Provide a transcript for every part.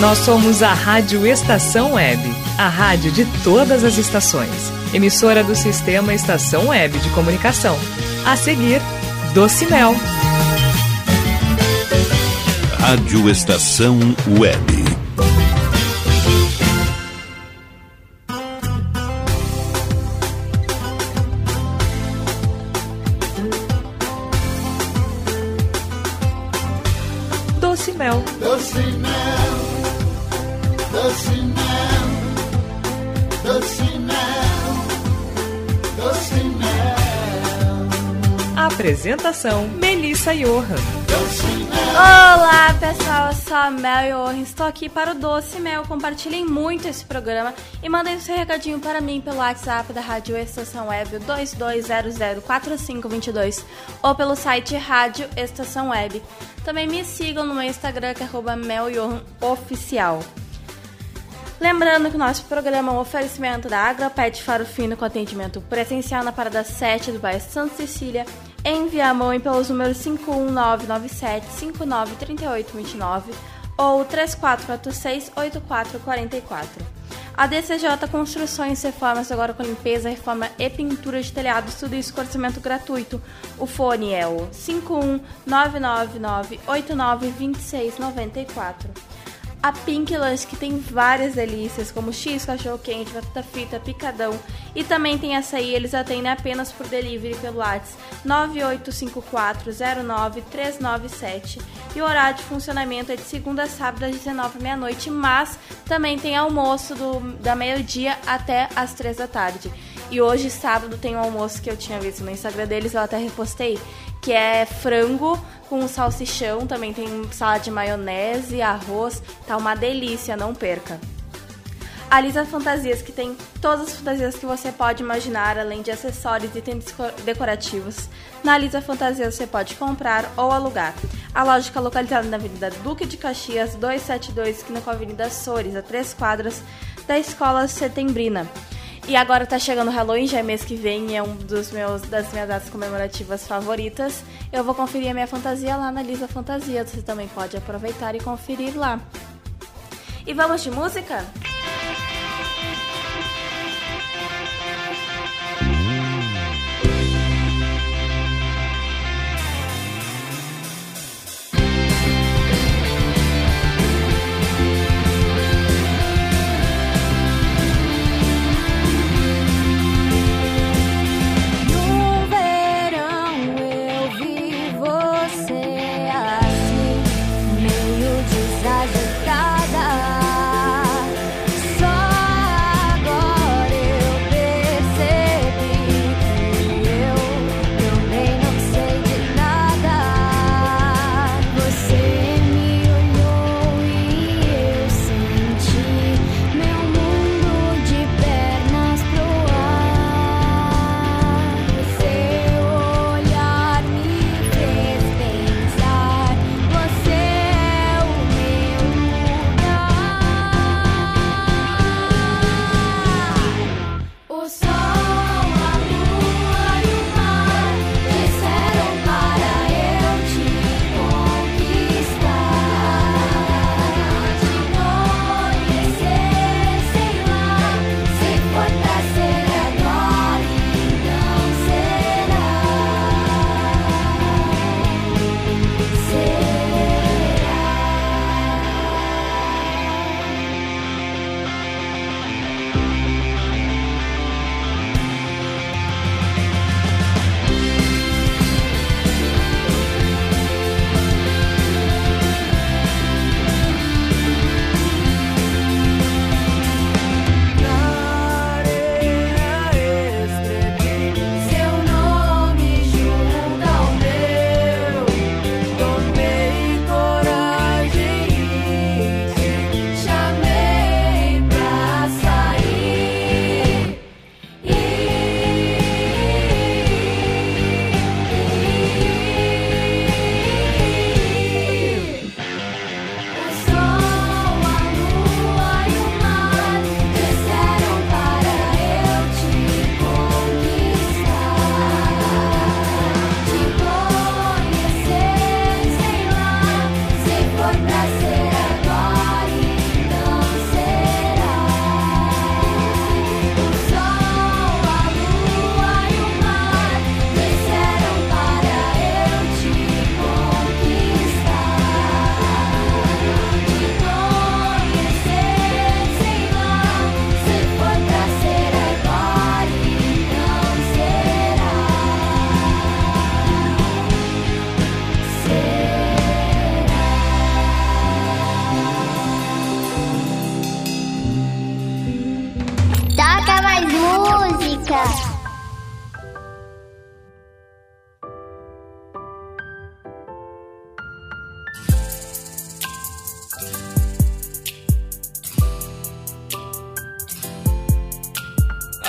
Nós somos a Rádio Estação Web, a rádio de todas as estações. Emissora do Sistema Estação Web de Comunicação. A seguir, Doce Mel. Rádio Estação Web. Apresentação: Melissa Johan. Olá pessoal, eu sou a Mel hoje estou aqui para o Doce Mel. Compartilhem muito esse programa e mandem seu recadinho para mim pelo WhatsApp da Rádio Estação Web 22004522 ou pelo site Rádio Estação Web. Também me sigam no meu Instagram que é meljohanoficial. Lembrando que o nosso programa é um oferecimento da Agropet Faro Fino com atendimento presencial na Parada 7 do bairro Santa Cecília, em Viamão pelos números 51997 593829 ou 3446-8444. A DCJ Construções e Reformas agora com limpeza, reforma e pintura de telhados, tudo isso com orçamento gratuito. O fone é o 51999892694. A Pink Lunch, que tem várias delícias, como X, cachorro-quente, batata frita, picadão. E também tem açaí, eles atendem apenas por delivery pelo WhatsApp 985409397. E o horário de funcionamento é de segunda a sábado às 19 meia-noite, mas também tem almoço do, da meio-dia até às 3 da tarde. E hoje, sábado, tem um almoço que eu tinha visto no Instagram deles, eu até repostei, que é frango com salsichão, também tem salada de maionese, arroz, tá uma delícia, não perca. A Lisa Fantasias, que tem todas as fantasias que você pode imaginar, além de acessórios e itens decorativos. Na Lisa Fantasias você pode comprar ou alugar. A loja fica localizada na Avenida Duque de Caxias, 272, esquina com a Avenida Sores, a três quadras da Escola Setembrina. E agora tá chegando o Halloween, já é mês que vem, é um dos meus das minhas datas comemorativas favoritas. Eu vou conferir a minha fantasia lá na Lisa Fantasia. Você também pode aproveitar e conferir lá. E vamos de música? No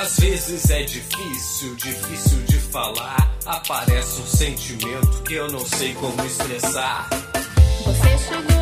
Às vezes é difícil, difícil de falar. Aparece um sentimento que eu não sei como expressar. Você chegou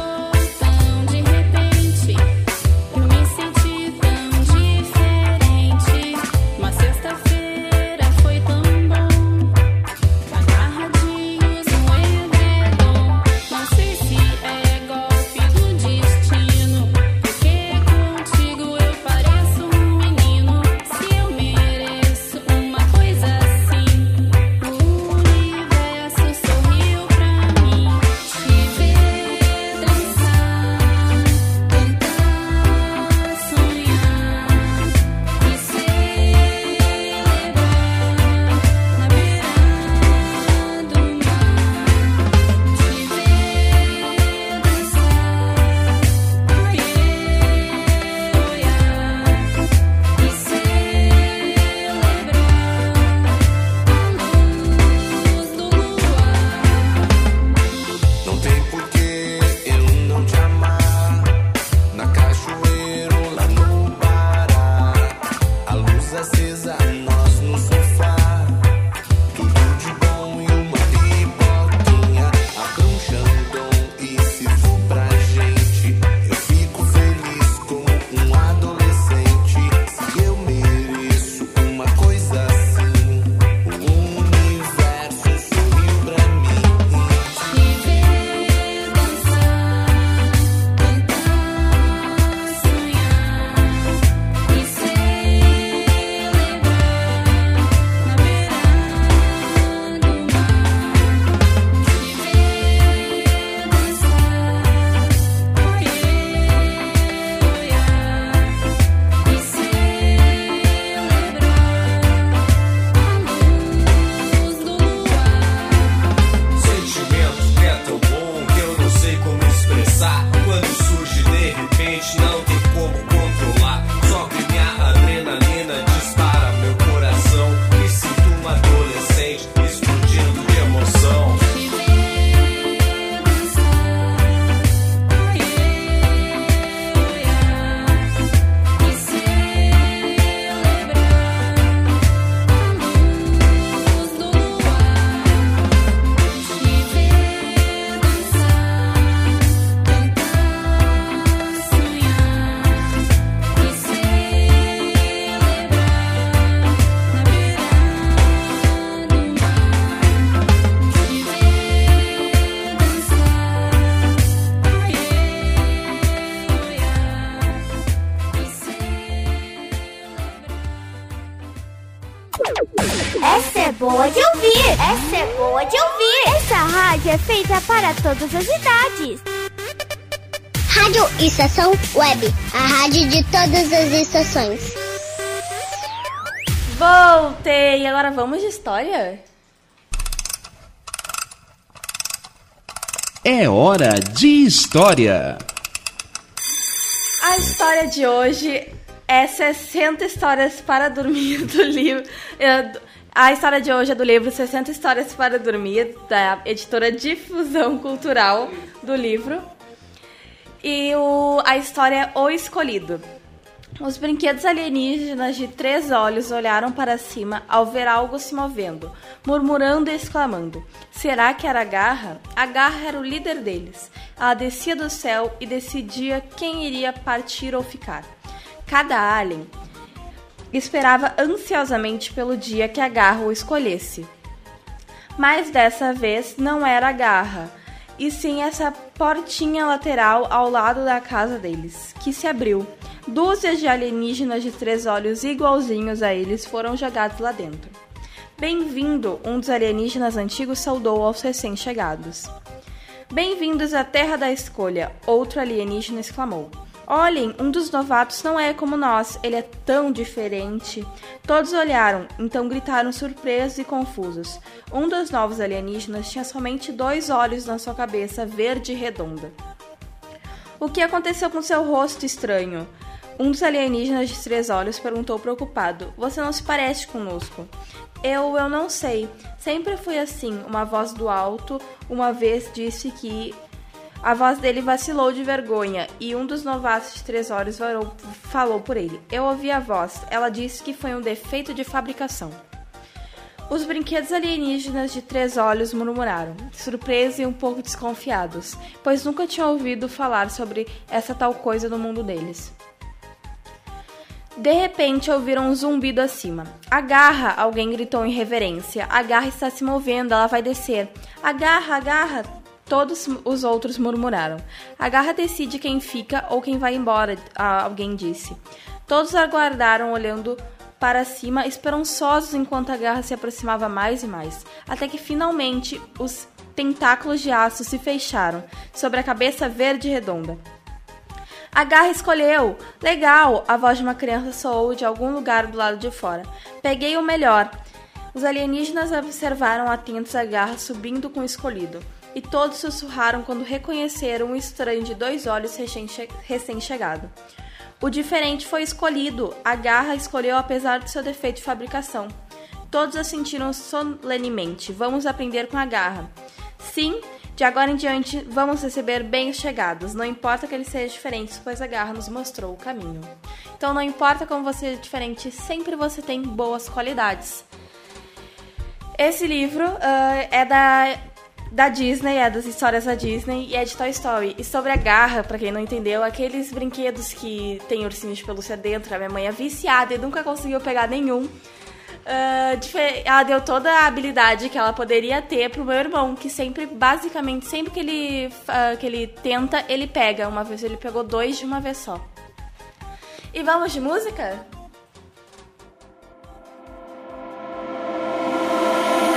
boa de ouvir! Essa é boa de ouvir! Essa rádio é feita para todas as idades. Rádio Estação Web, a rádio de todas as estações. Voltei! Agora vamos de história? É hora de história. A história de hoje é 60 histórias para dormir do livro. A história de hoje é do livro 60 Histórias para Dormir, da editora Difusão Cultural do livro. E o, a história é O Escolhido. Os brinquedos alienígenas de três olhos olharam para cima ao ver algo se movendo, murmurando e exclamando. Será que era a Garra? A Garra era o líder deles. Ela descia do céu e decidia quem iria partir ou ficar. Cada alien esperava ansiosamente pelo dia que a Garra o escolhesse. Mas dessa vez não era a garra, e sim essa portinha lateral ao lado da casa deles, que se abriu. Dúzias de alienígenas de três olhos igualzinhos a eles foram jogados lá dentro. Bem-vindo, um dos alienígenas antigos saudou aos recém-chegados. Bem-vindos à Terra da Escolha, outro alienígena exclamou. Olhem, um dos novatos não é como nós, ele é tão diferente. Todos olharam, então gritaram surpresos e confusos. Um dos novos alienígenas tinha somente dois olhos na sua cabeça verde e redonda. O que aconteceu com seu rosto estranho? Um dos alienígenas de três olhos perguntou preocupado: Você não se parece conosco? Eu, eu não sei. Sempre fui assim. Uma voz do alto uma vez disse que A voz dele vacilou de vergonha e um dos novatos de três olhos varou- falou por ele. Eu ouvi a voz. Ela disse que foi um defeito de fabricação. Os brinquedos alienígenas de três olhos murmuraram, surpresos e um pouco desconfiados, pois nunca tinham ouvido falar sobre essa tal coisa no mundo deles. De repente ouviram um zumbido acima. Agarra! Alguém gritou em reverência. A garra está se movendo, ela vai descer. Agarra, agarra! Todos os outros murmuraram. A garra decide quem fica ou quem vai embora, alguém disse. Todos aguardaram olhando para cima, esperançosos enquanto a garra se aproximava mais e mais, até que finalmente os tentáculos de aço se fecharam sobre a cabeça verde redonda. A garra escolheu! Legal! A voz de uma criança soou de algum lugar do lado de fora. Peguei o melhor! Os alienígenas observaram atentos a garra subindo com o escolhido, e todos sussurraram quando reconheceram um estranho de dois olhos recém-che- recém-chegado. O diferente foi escolhido, a garra escolheu apesar do seu defeito de fabricação. Todos a sentiram solenemente. Vamos aprender com a garra. Sim, de agora em diante vamos receber bem-chegados. Não importa que eles sejam diferentes, pois a garra nos mostrou o caminho. Então não importa como você é diferente, sempre você tem boas qualidades. Esse livro ah, é da, da Disney, é das histórias da Disney e é de Toy Story. E sobre a garra, pra quem não entendeu, aqueles brinquedos que tem ursinhos de pelúcia dentro, a minha mãe é viciada e nunca conseguiu pegar nenhum. Dife- ela deu toda a habilidade que ela poderia ter pro meu irmão, que sempre, basicamente, sempre que ele, ah, que ele tenta, ele pega. Uma vez ele pegou dois de uma vez só. E vamos de música?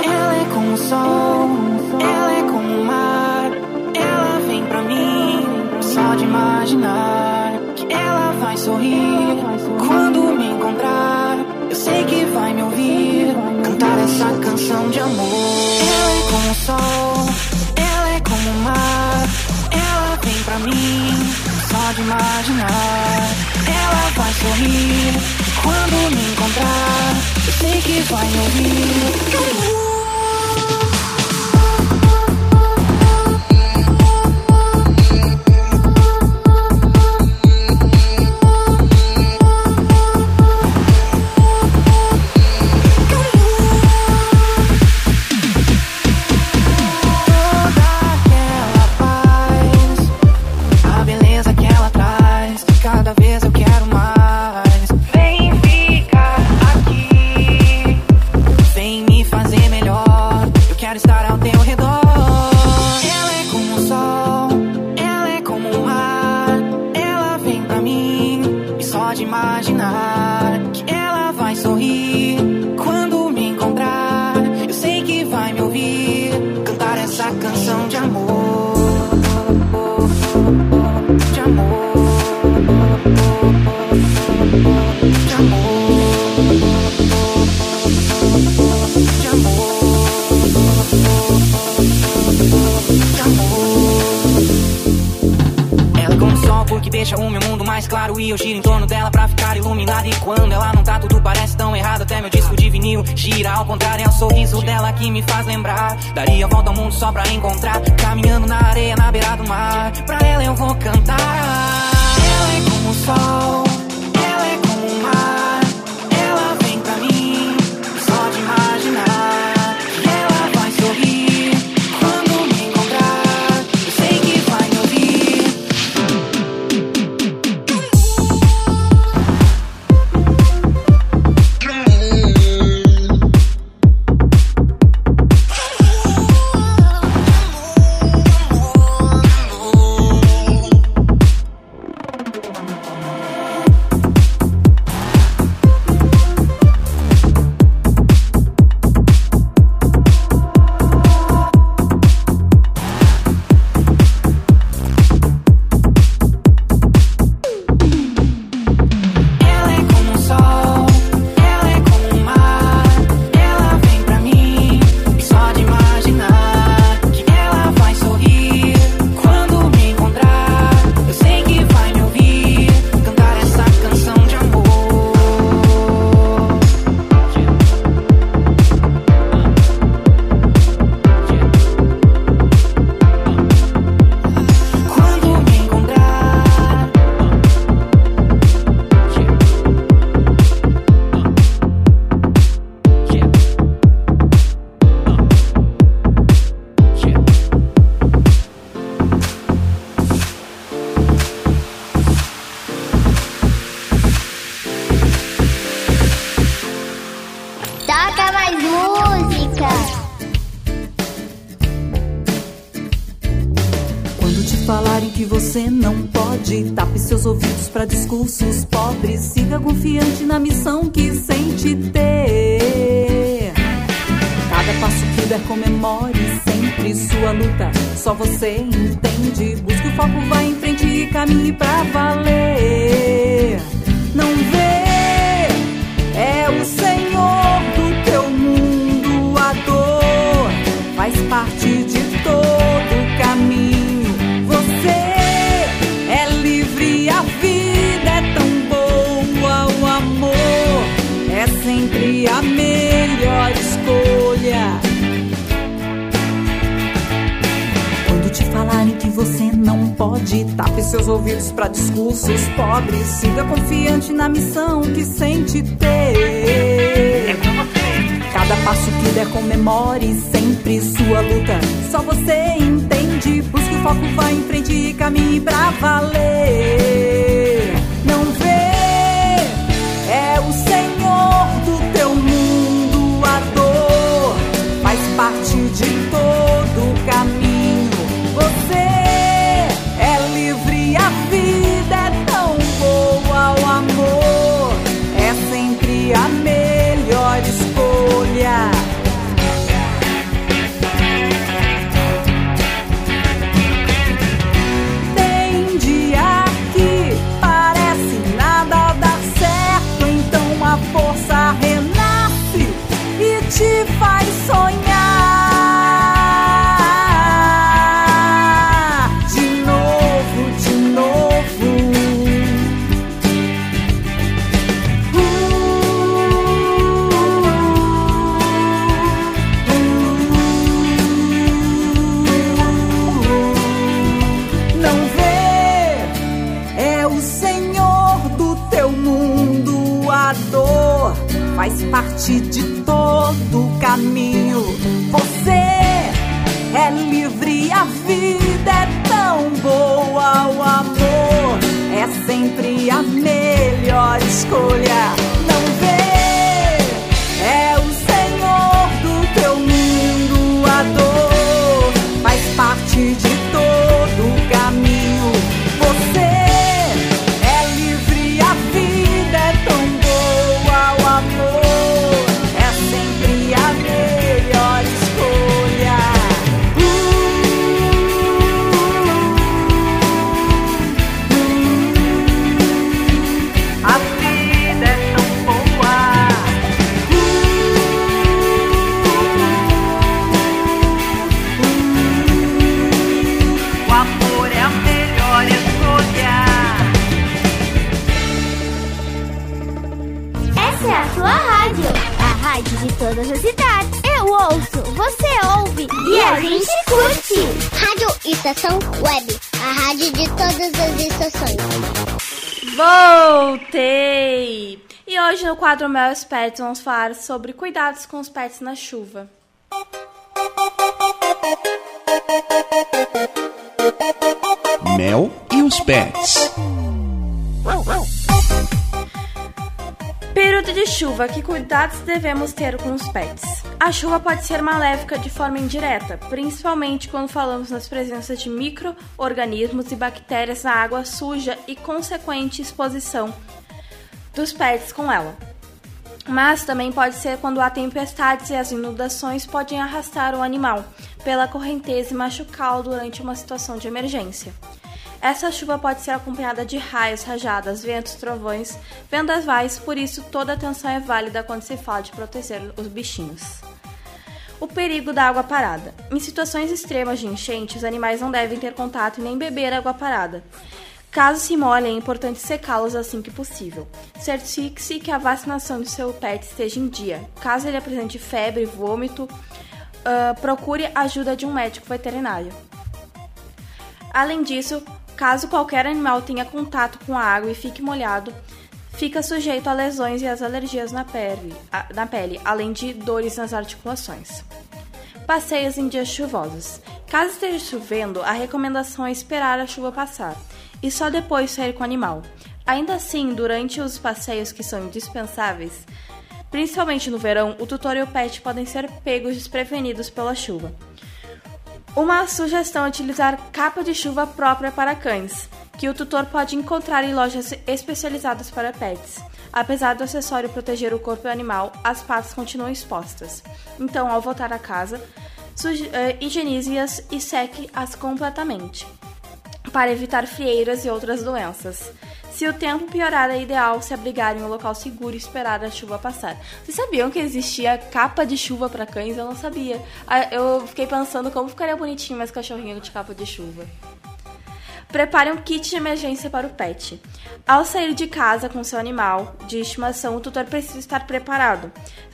Ela é como o sol, só de imaginar que ela vai sorrir quando me encontrar. Eu sei que vai me ouvir cantar essa canção de amor. Ela é como o sol, ela é como o mar. Ela vem pra mim, só de imaginar. Ela vai sorrir quando me encontrar. Eu sei que vai me ouvir. Eu giro em torno dela pra ficar iluminado E quando ela não tá tudo parece tão errado. Até meu disco de vinil gira. Ao contrário É o sorriso dela que me faz lembrar. Daria volta ao mundo só pra encontrar. Caminhando na areia na beira do mar. Pra ela eu vou cantar. Ela é como o sol Meus Pets vamos falar sobre cuidados com os pets na chuva. Mel e os pets. Período de chuva, que cuidados devemos ter com os pets? A chuva pode ser maléfica de forma indireta, principalmente quando falamos nas presenças de micro-organismos e bactérias na água suja e consequente exposição dos pets com ela. Mas também pode ser quando há tempestades e as inundações podem arrastar o animal pela correnteza e machucá-lo durante uma situação de emergência. Essa chuva pode ser acompanhada de raios, rajadas, ventos, trovões, vendavais, por isso toda atenção é válida quando se fala de proteger os bichinhos. O perigo da água parada. Em situações extremas de enchente, os animais não devem ter contato e nem beber água parada. Caso se molhem, é importante secá-los assim que possível. Certifique-se que a vacinação do seu pet esteja em dia. Caso ele apresente febre, vômito, ah, procure ajuda de um médico veterinário. Além disso, caso qualquer animal tenha contato com a água e fique molhado, fica sujeito a lesões e às alergias na pele, a- na pele, além de dores nas articulações. Passeios em dias chuvosos. Caso esteja chovendo, a recomendação é esperar a chuva passar e só depois sair com o animal. Ainda assim, durante os passeios que são indispensáveis, principalmente no verão, o tutor e o pet podem ser pegos desprevenidos pela chuva. Uma sugestão é utilizar capa de chuva própria para cães, que o tutor pode encontrar em lojas especializadas para pets. Apesar do acessório proteger o corpo do animal, as patas continuam expostas. Então, ao voltar a casa, eh, higienize-as e seque-as completamente, para evitar frieiras e outras doenças. Se o tempo piorar, é ideal se abrigar em um local seguro e esperar a chuva passar. Vocês sabiam que existia capa de chuva para cães? Eu não sabia. Ah, Eu fiquei pensando como ficaria bonitinho mais cachorrinho de capa de chuva. Prepare um kit de emergência para o pet. Ao sair de casa com seu animal de estimação, o tutor precisa estar preparado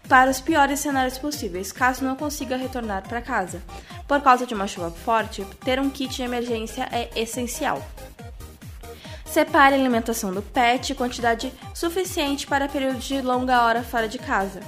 para os piores cenários possíveis, caso não consiga retornar para casa. Por causa de uma chuva forte, ter um kit de emergência é essencial. Separe a alimentação do pet quantidade suficiente para períodos de longa hora fora de casa.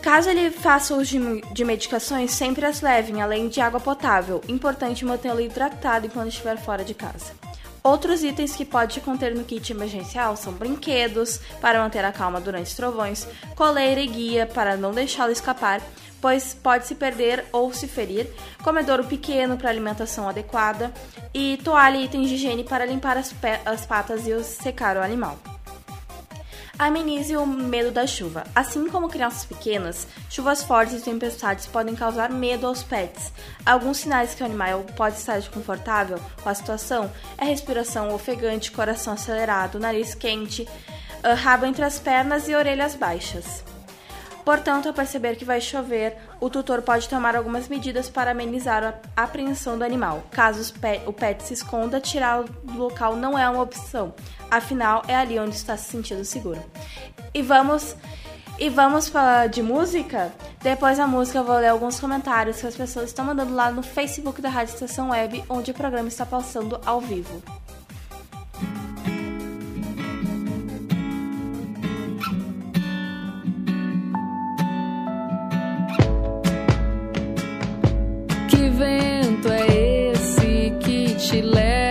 Caso ele faça uso de, medicações, sempre as levem, além de água potável. Importante mantê-lo hidratado enquanto estiver fora de casa. Outros itens que pode conter no kit emergencial são brinquedos para manter a calma durante os trovões, coleira e guia para não deixá-lo escapar, pois pode se perder ou se ferir, comedouro pequeno para alimentação adequada e toalha e itens de higiene para limpar as, as patas e secar o animal. Amenize o medo da chuva. Assim como crianças pequenas, chuvas fortes e tempestades podem causar medo aos pets. Alguns sinais que o animal pode estar desconfortável com a situação é respiração ofegante, coração acelerado, nariz quente, ah, rabo entre as pernas e orelhas baixas. Portanto, ao perceber que vai chover, o tutor pode tomar algumas medidas para amenizar a apreensão do animal. Caso o pet se esconda, tirá-lo do local não é uma opção. Afinal, é ali onde está se sentindo seguro. E vamos e vamos falar de música? Depois da música eu vou ler alguns comentários que as pessoas estão mandando lá no Facebook da Rádio Estação Web, onde o programa está passando ao vivo. Vento é esse que te leva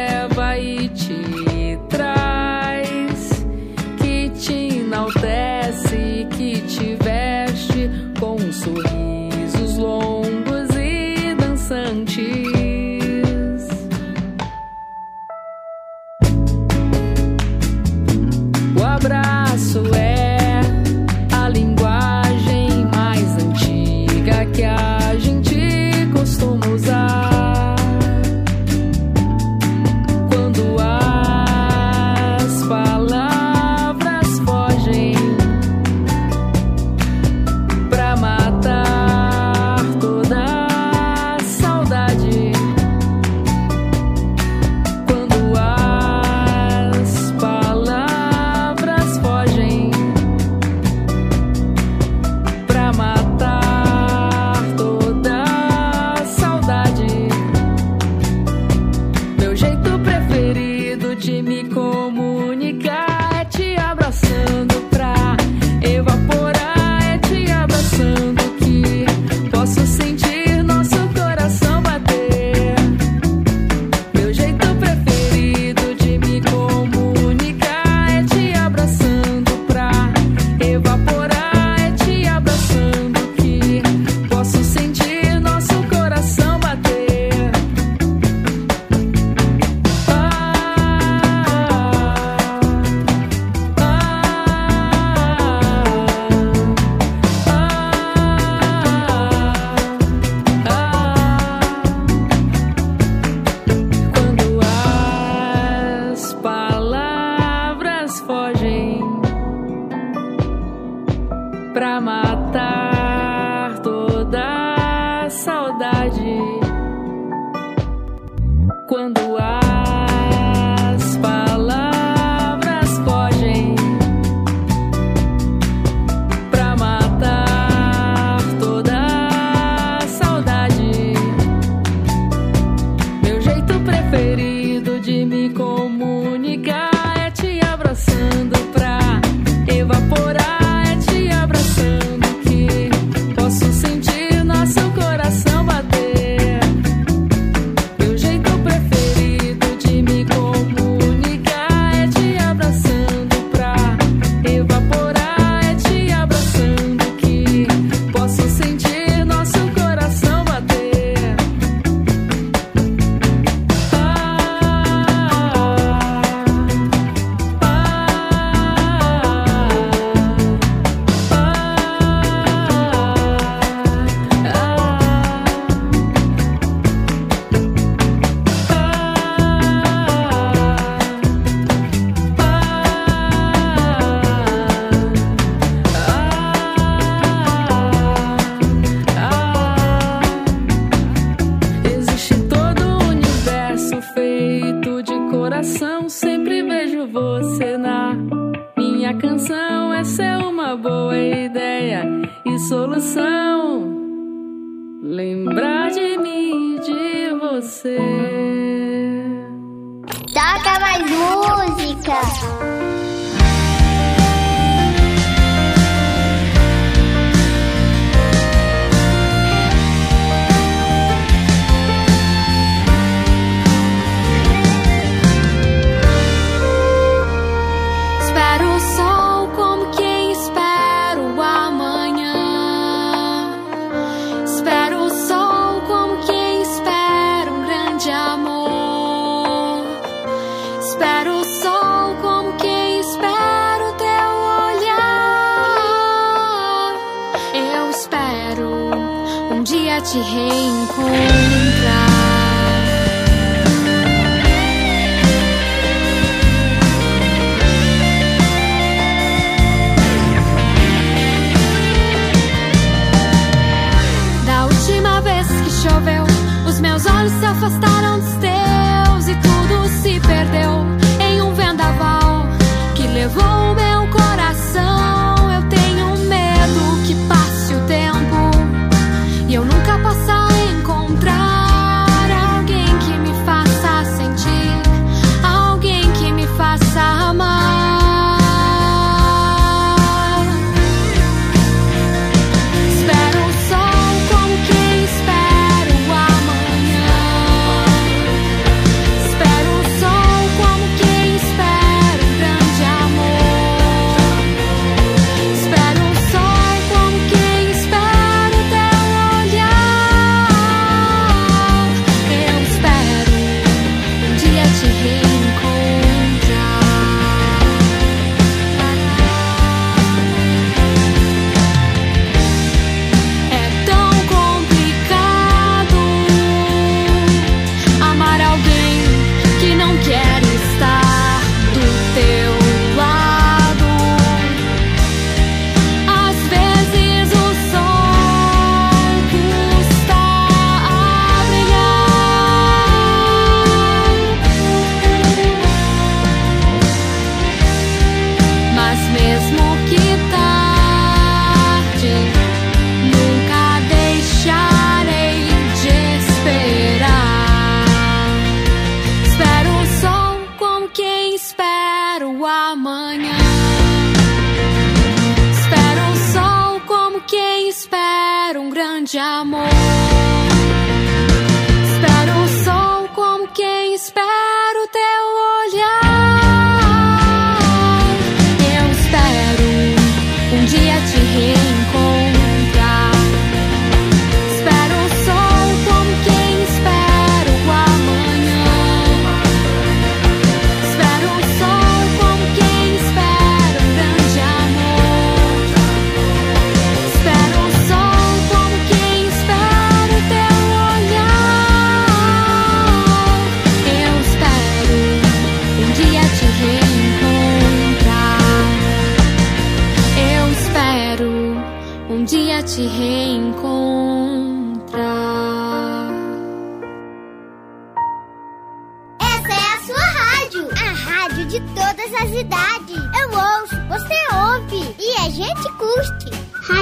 espera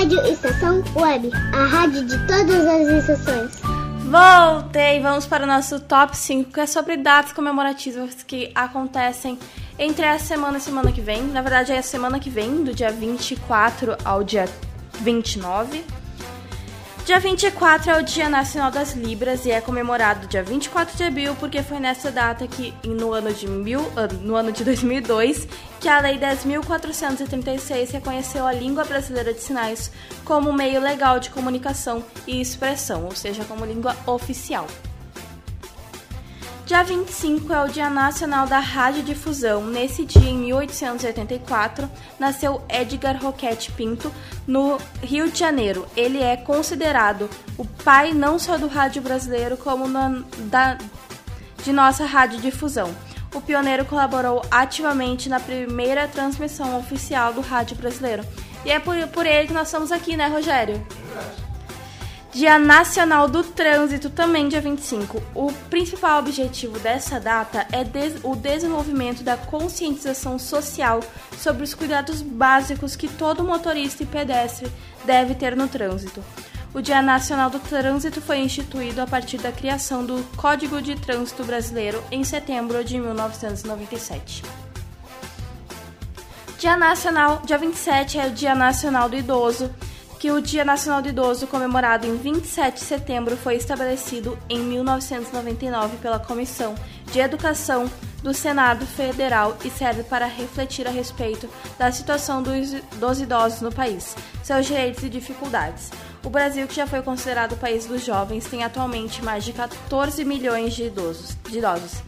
Rádio Estação Web, a rádio de todas as estações. Voltei! Vamos para o nosso top 5, que é sobre datas comemorativas que acontecem entre a semana e semana que vem. Na verdade, é a semana que vem, do dia 24 ao dia 29. Dia 24 é o Dia Nacional das Libras e é comemorado dia 24 de abril porque foi nessa data que, no ano de, mil, no ano de 2002, que a Lei 10.436 reconheceu a língua brasileira de sinais como meio legal de comunicação e expressão, ou seja, como língua oficial. Dia 25 é o Dia Nacional da Radiodifusão. Nesse dia, em 1884, nasceu Edgar Roquette Pinto, no Rio de Janeiro. Ele é considerado o pai não só do rádio brasileiro, como na- da, de nossa radiodifusão. O pioneiro colaborou ativamente na primeira transmissão oficial do rádio brasileiro. E é por, por ele que nós estamos aqui, né, Rogério? Dia Nacional do Trânsito, também dia 25. O principal objetivo dessa data é des- o desenvolvimento da conscientização social sobre os cuidados básicos que todo motorista e pedestre deve ter no trânsito. O Dia Nacional do Trânsito foi instituído a partir da criação do Código de Trânsito Brasileiro em setembro de 1997. Dia Nacional, dia 27 é o Dia Nacional do Idoso, que o Dia Nacional do Idoso, comemorado em 27 de setembro, foi estabelecido em 1999 pela Comissão de Educação do Senado Federal e serve para refletir a respeito da situação dos, dos idosos no país, seus direitos e dificuldades. O Brasil, que já foi considerado o país dos jovens, tem atualmente mais de 14 milhões de idosos. De idosos.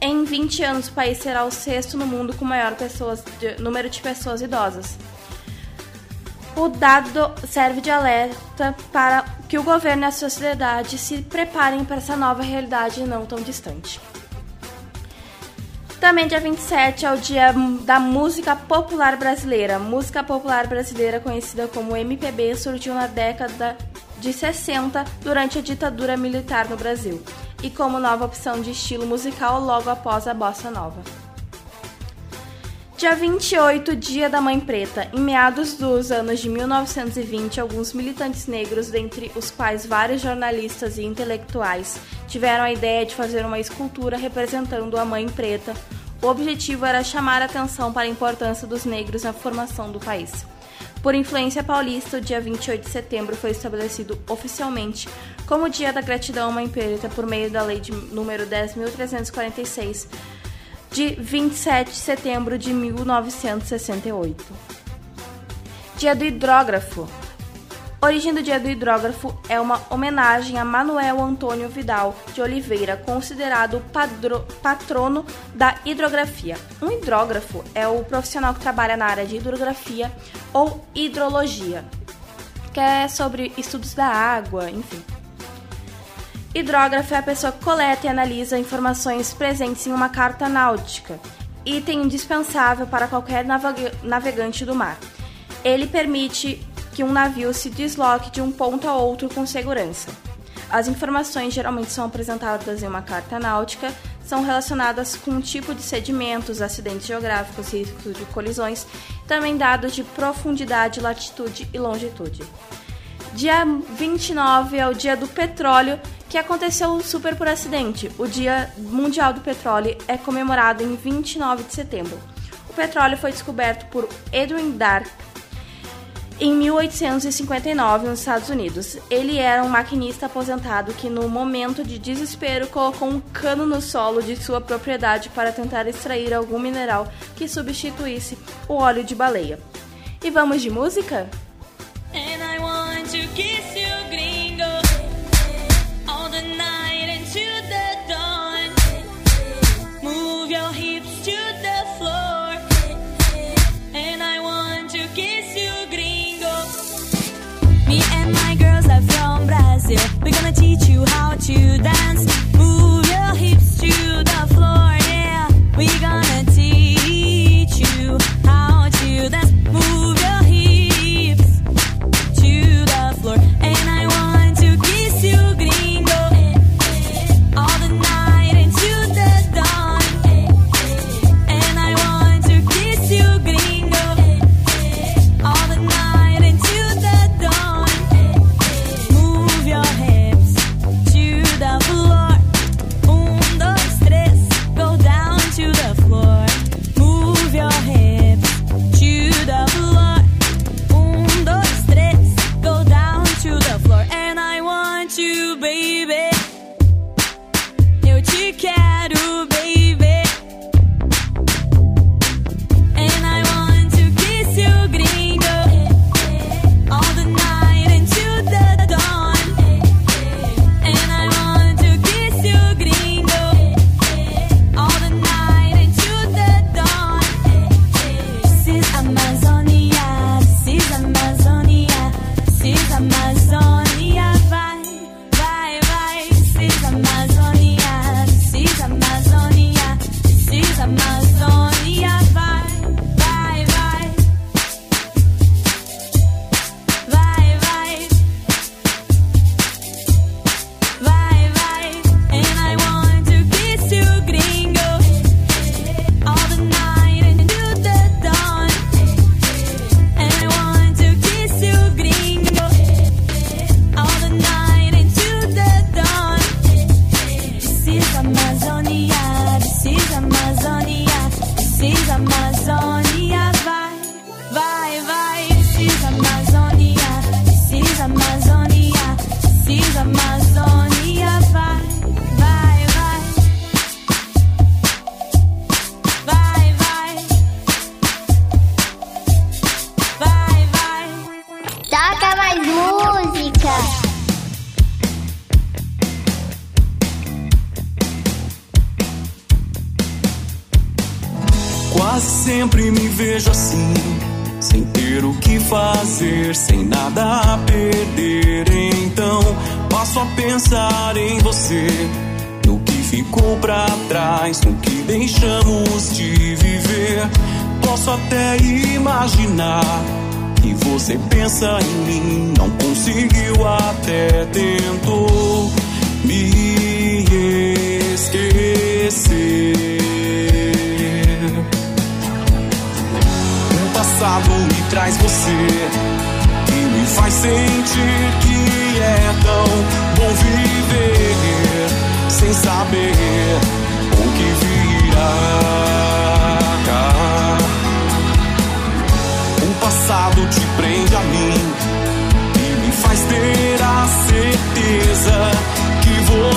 Em 20 anos, o país será o sexto no mundo com maior pessoas, de- número de pessoas idosas. O dado serve de alerta para que o governo e a sociedade se preparem para essa nova realidade não tão distante. Também dia 27 é o dia da música popular brasileira. Música popular brasileira, conhecida como MPB, surgiu na década de 60 durante a ditadura militar no Brasil e como nova opção de estilo musical logo após a bossa nova. Dia 28, Dia da Mãe Preta. Em meados dos anos de 1920, alguns militantes negros, dentre os quais vários jornalistas e intelectuais, tiveram a ideia de fazer uma escultura representando a Mãe Preta. O objetivo era chamar a atenção para a importância dos negros na formação do país. Por influência paulista, o dia 28 de setembro foi estabelecido oficialmente como Dia da Gratidão à Mãe Preta por meio da Lei de número 10.346, de 27 de setembro de 1968. Dia do Hidrógrafo. Origem do Dia do Hidrógrafo é uma homenagem a Manuel Antônio Vidal de Oliveira, considerado padro- patrono da hidrografia. Um hidrógrafo é o profissional que trabalha na área de hidrografia ou hidrologia, que é sobre estudos da água, enfim. Hidrógrafo é a pessoa que coleta e analisa informações presentes em uma carta náutica, item indispensável para qualquer navega- navegante do mar. Ele permite que um navio se desloque de um ponto a outro com segurança. As informações geralmente são apresentadas em uma carta náutica, são relacionadas com o tipo de sedimentos, acidentes geográficos, riscos de colisões, também dados de profundidade, latitude e longitude. Dia 29 é o dia do petróleo, que aconteceu super por acidente. O Dia Mundial do Petróleo é comemorado em 29 de setembro. O petróleo foi descoberto por Edwin Dark em 1859 nos Estados Unidos. Ele era um maquinista aposentado que, no momento de desespero, colocou um cano no solo de sua propriedade para tentar extrair algum mineral que substituísse o óleo de baleia. E vamos de música? And I want to kiss you, gringo, Move your hips to the floor. And I want to kiss you, gringo. Me and my girls are from Brazil. We're gonna teach you how to dance. Move your hips to the floor, yeah. We're gonna teach you how to dance.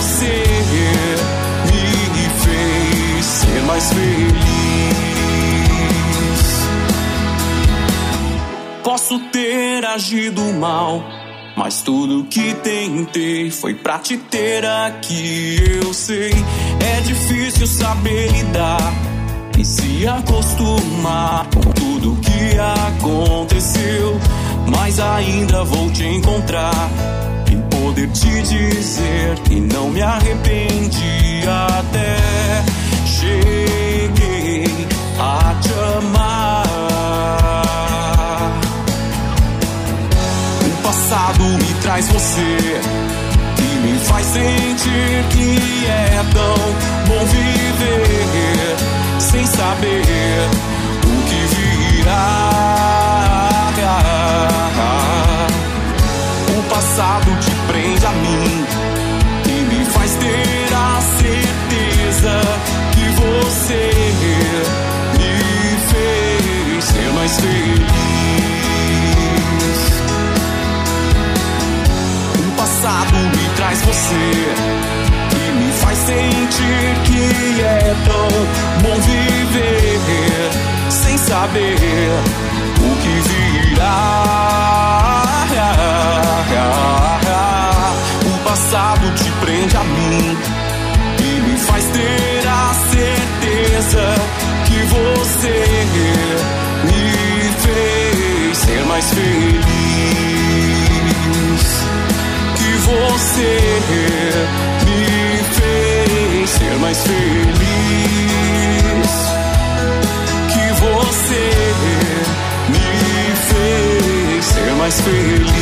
Você me fez ser mais feliz. Posso ter agido mal, mas tudo que tentei foi pra te ter aqui. Eu sei, é difícil saber lidar e se acostumar com tudo que aconteceu. Mas ainda vou te encontrar poder te dizer que não me arrependi até cheguei a te amar. O passado me traz você e me faz sentir que é tão bom viver sem saber o que virá. O passado te prende a mim e me faz ter a certeza que você me fez ser mais feliz. O passado me traz você e me faz sentir que é tão bom viver sem saber o que virá. Prende a mim e me faz ter a certeza que você me fez ser mais feliz que você me fez ser mais feliz. Que você me fez ser mais feliz.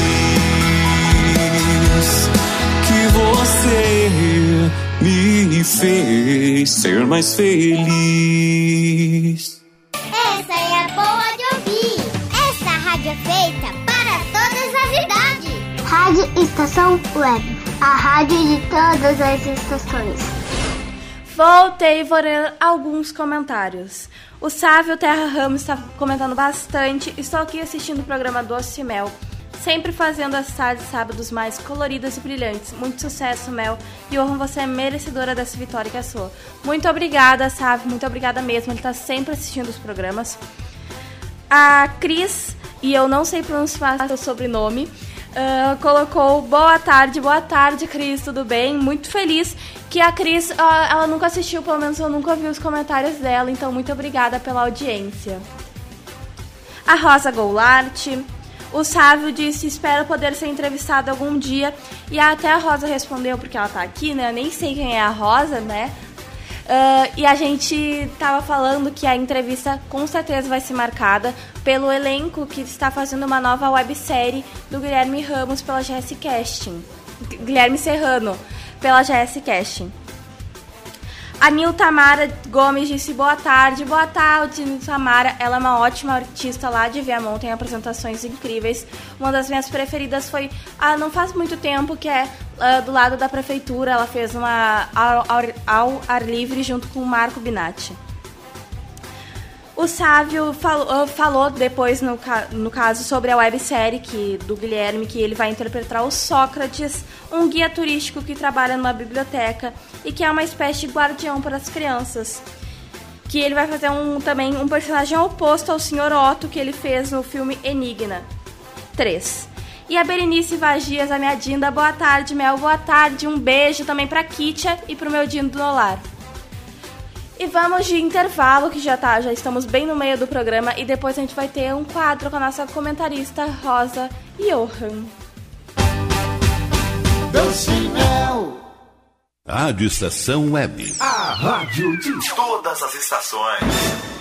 Que você me fez ser mais feliz. Essa é boa de ouvir. Essa rádio é feita para todas as idades. Rádio Estação Web. A rádio de todas as estações. Voltei e vou ler alguns comentários. O Sávio Terra Ramos está comentando bastante. Estou aqui assistindo o programa Doce Mel. Sempre fazendo as tardes sábados mais coloridas e brilhantes. Muito sucesso, Mel. E honro você é merecedora dessa vitória que é sua. Muito obrigada, Sávio. Muito obrigada mesmo. Ele está sempre assistindo os programas. A Cris, e eu não sei pronunciar seu sobrenome, ah, colocou boa tarde, boa tarde, Cris, tudo bem? Muito feliz que a Cris, ah, ela nunca assistiu, pelo menos eu nunca vi os comentários dela, então muito obrigada pela audiência. A Rosa Goulart, o Sávio disse, espero poder ser entrevistada algum dia, e até a Rosa respondeu, porque ela tá aqui, né, eu nem sei quem é a Rosa, né, Ah, e a gente tava falando que a entrevista com certeza vai ser marcada pelo elenco que está fazendo uma nova websérie do Guilherme Ramos pela GS Casting. Guilherme Serrano pela GS Casting. A Nil Tamara Gomes disse boa tarde. Boa tarde, Nil Tamara. Ela é uma ótima artista lá de Viamão, tem apresentações incríveis. Uma das minhas preferidas foi, ah, não faz muito tempo, que é ah, do lado da prefeitura. Ela fez uma ao, ao- ao ar livre junto com o Marco Binatti. O Sávio falou, ah, falou depois, no, no caso, sobre a websérie que, do Guilherme, que ele vai interpretar o Sócrates, um guia turístico que trabalha numa biblioteca e que é uma espécie de guardião para as crianças. Que ele vai fazer um, também um personagem oposto ao Sr. Otto que ele fez no filme Enigma 3. E a Berenice Vagias, a minha Dinda, boa tarde, Mel, boa tarde. Um beijo também pra Kitia e pro meu Dindo do Nolar. E vamos de intervalo, que já tá, já estamos bem no meio do programa e depois a gente vai ter um quadro com a nossa comentarista Rosa Johan. Rádio Estação Web. A rádio de Todas as estações.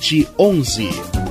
51994002711.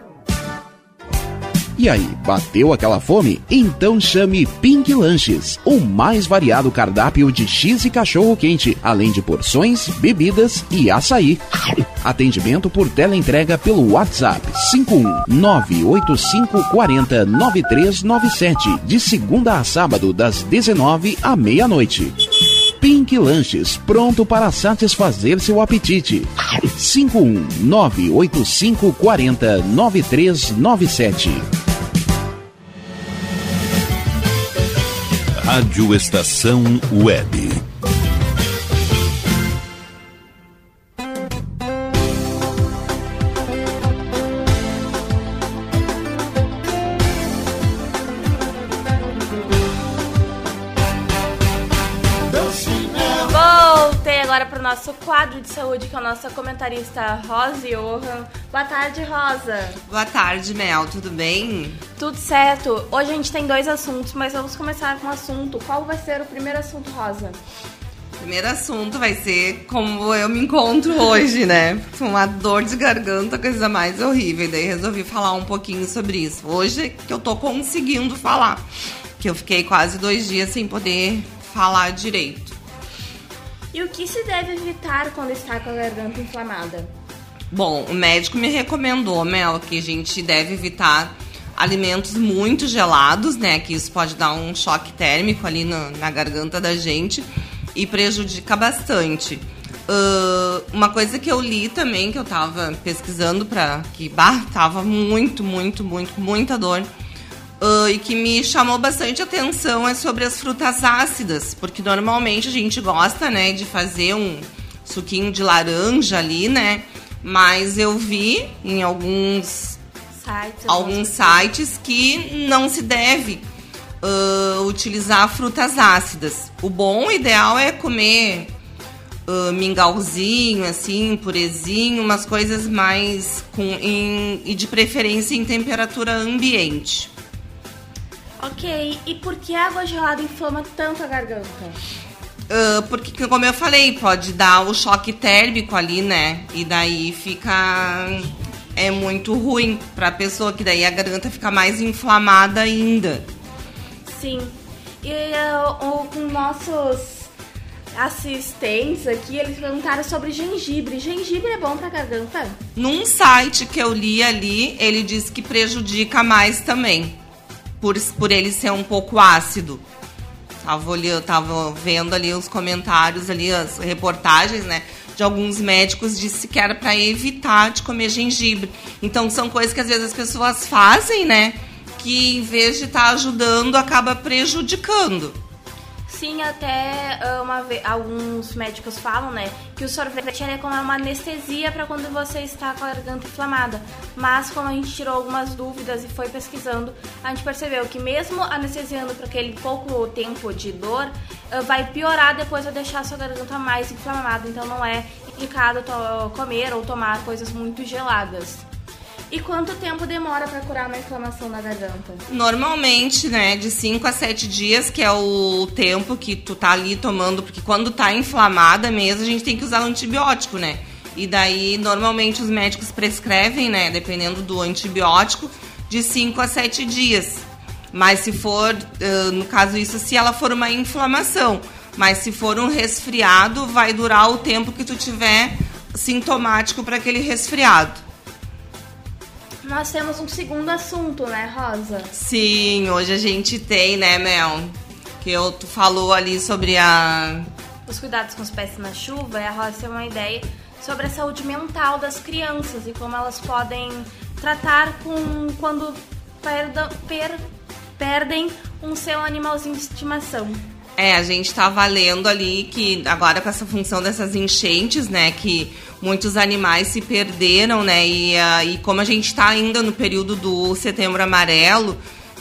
E aí, bateu aquela fome? Então chame Pink Lanches, o mais variado cardápio de X e cachorro quente, além de porções, bebidas e açaí. Atendimento por teleentrega pelo WhatsApp 51985409397, de segunda a sábado das 19 à meia-noite. Pink Lanches, pronto para satisfazer seu apetite. 51985409397. Rádio Estação Web. Nosso quadro de saúde com a nossa comentarista Rosa Johan. Boa tarde, Rosa. Boa tarde, Mel. Tudo bem? Tudo certo. Hoje a gente tem dois assuntos, mas vamos começar com um assunto. Qual vai ser o primeiro assunto, Rosa? Primeiro assunto vai ser como eu me encontro hoje, né? Com uma dor de garganta, coisa mais horrível. E daí resolvi falar um pouquinho sobre isso. Hoje que eu tô conseguindo falar. Que eu fiquei quase dois dias sem poder falar direito. E o que se deve evitar quando está com a garganta inflamada? Bom, o médico me recomendou, Mel, que a gente deve evitar alimentos muito gelados, né? Que isso pode dar um choque térmico ali na, na garganta da gente e prejudica bastante. Ah, uma coisa que eu li também, que eu tava pesquisando pra. que bah, tava muito, muito, muito, muita dor. Ah, e que me chamou bastante atenção é sobre as frutas ácidas, porque normalmente a gente gosta, né, de fazer um suquinho de laranja ali, né? Mas eu vi em alguns Sites, alguns sites que não se deve ah, utilizar frutas ácidas. O bom, o ideal é comer ah, mingauzinho, assim, purezinho, umas coisas mais com em- e de preferência em temperatura ambiente. Ok, e por que a água gelada inflama tanto a garganta? Ah, porque, como eu falei, pode dar o choque térmico ali, né? E daí fica. É muito ruim pra pessoa, que daí a garganta fica mais inflamada ainda. Sim. E uh, com nossos assistentes aqui, eles perguntaram sobre gengibre. Gengibre é bom pra garganta? Num site que eu li ali, ele disse que prejudica mais também. Por, por ele ser um pouco ácido. Tava, olhando, tava vendo ali os comentários ali, as reportagens, né? De alguns médicos disse que era pra evitar de comer gengibre. Então são coisas que às vezes as pessoas fazem, né? Que em vez de estar ajudando, acaba prejudicando. Sim, até uh, uma alguns médicos falam, né, que o sorvete é como uma anestesia para quando você está com a garganta inflamada. Mas como a gente tirou algumas dúvidas e foi pesquisando, a gente percebeu que mesmo anestesiando por aquele pouco tempo de dor, uh, vai piorar depois vai deixar a sua garganta mais inflamada. Então não é indicado comer ou tomar coisas muito geladas. E quanto tempo demora para curar uma inflamação na garganta? Normalmente, né, de 5 a 7 dias, que é o tempo que tu tá ali tomando, porque quando tá inflamada mesmo, a gente tem que usar o antibiótico, né? E daí, normalmente, os médicos prescrevem, né, dependendo do antibiótico, de 5 a 7 dias. Mas se for, no caso isso, se ela for uma inflamação. Mas se for um resfriado, vai durar o tempo que tu tiver sintomático para aquele resfriado. Nós temos um segundo assunto, né, Rosa? Sim, hoje a gente tem, né, Mel? Que eu, tu falou ali sobre a. Os cuidados com os pés na chuva, e a Rosa tem uma ideia sobre a saúde mental das crianças e como elas podem tratar com quando perda- per- perdem um seu animalzinho de estimação. É, a gente tava lendo ali que agora com essa função dessas enchentes, né, que muitos animais se perderam, né, e, ah, e como a gente tá ainda no período do setembro amarelo,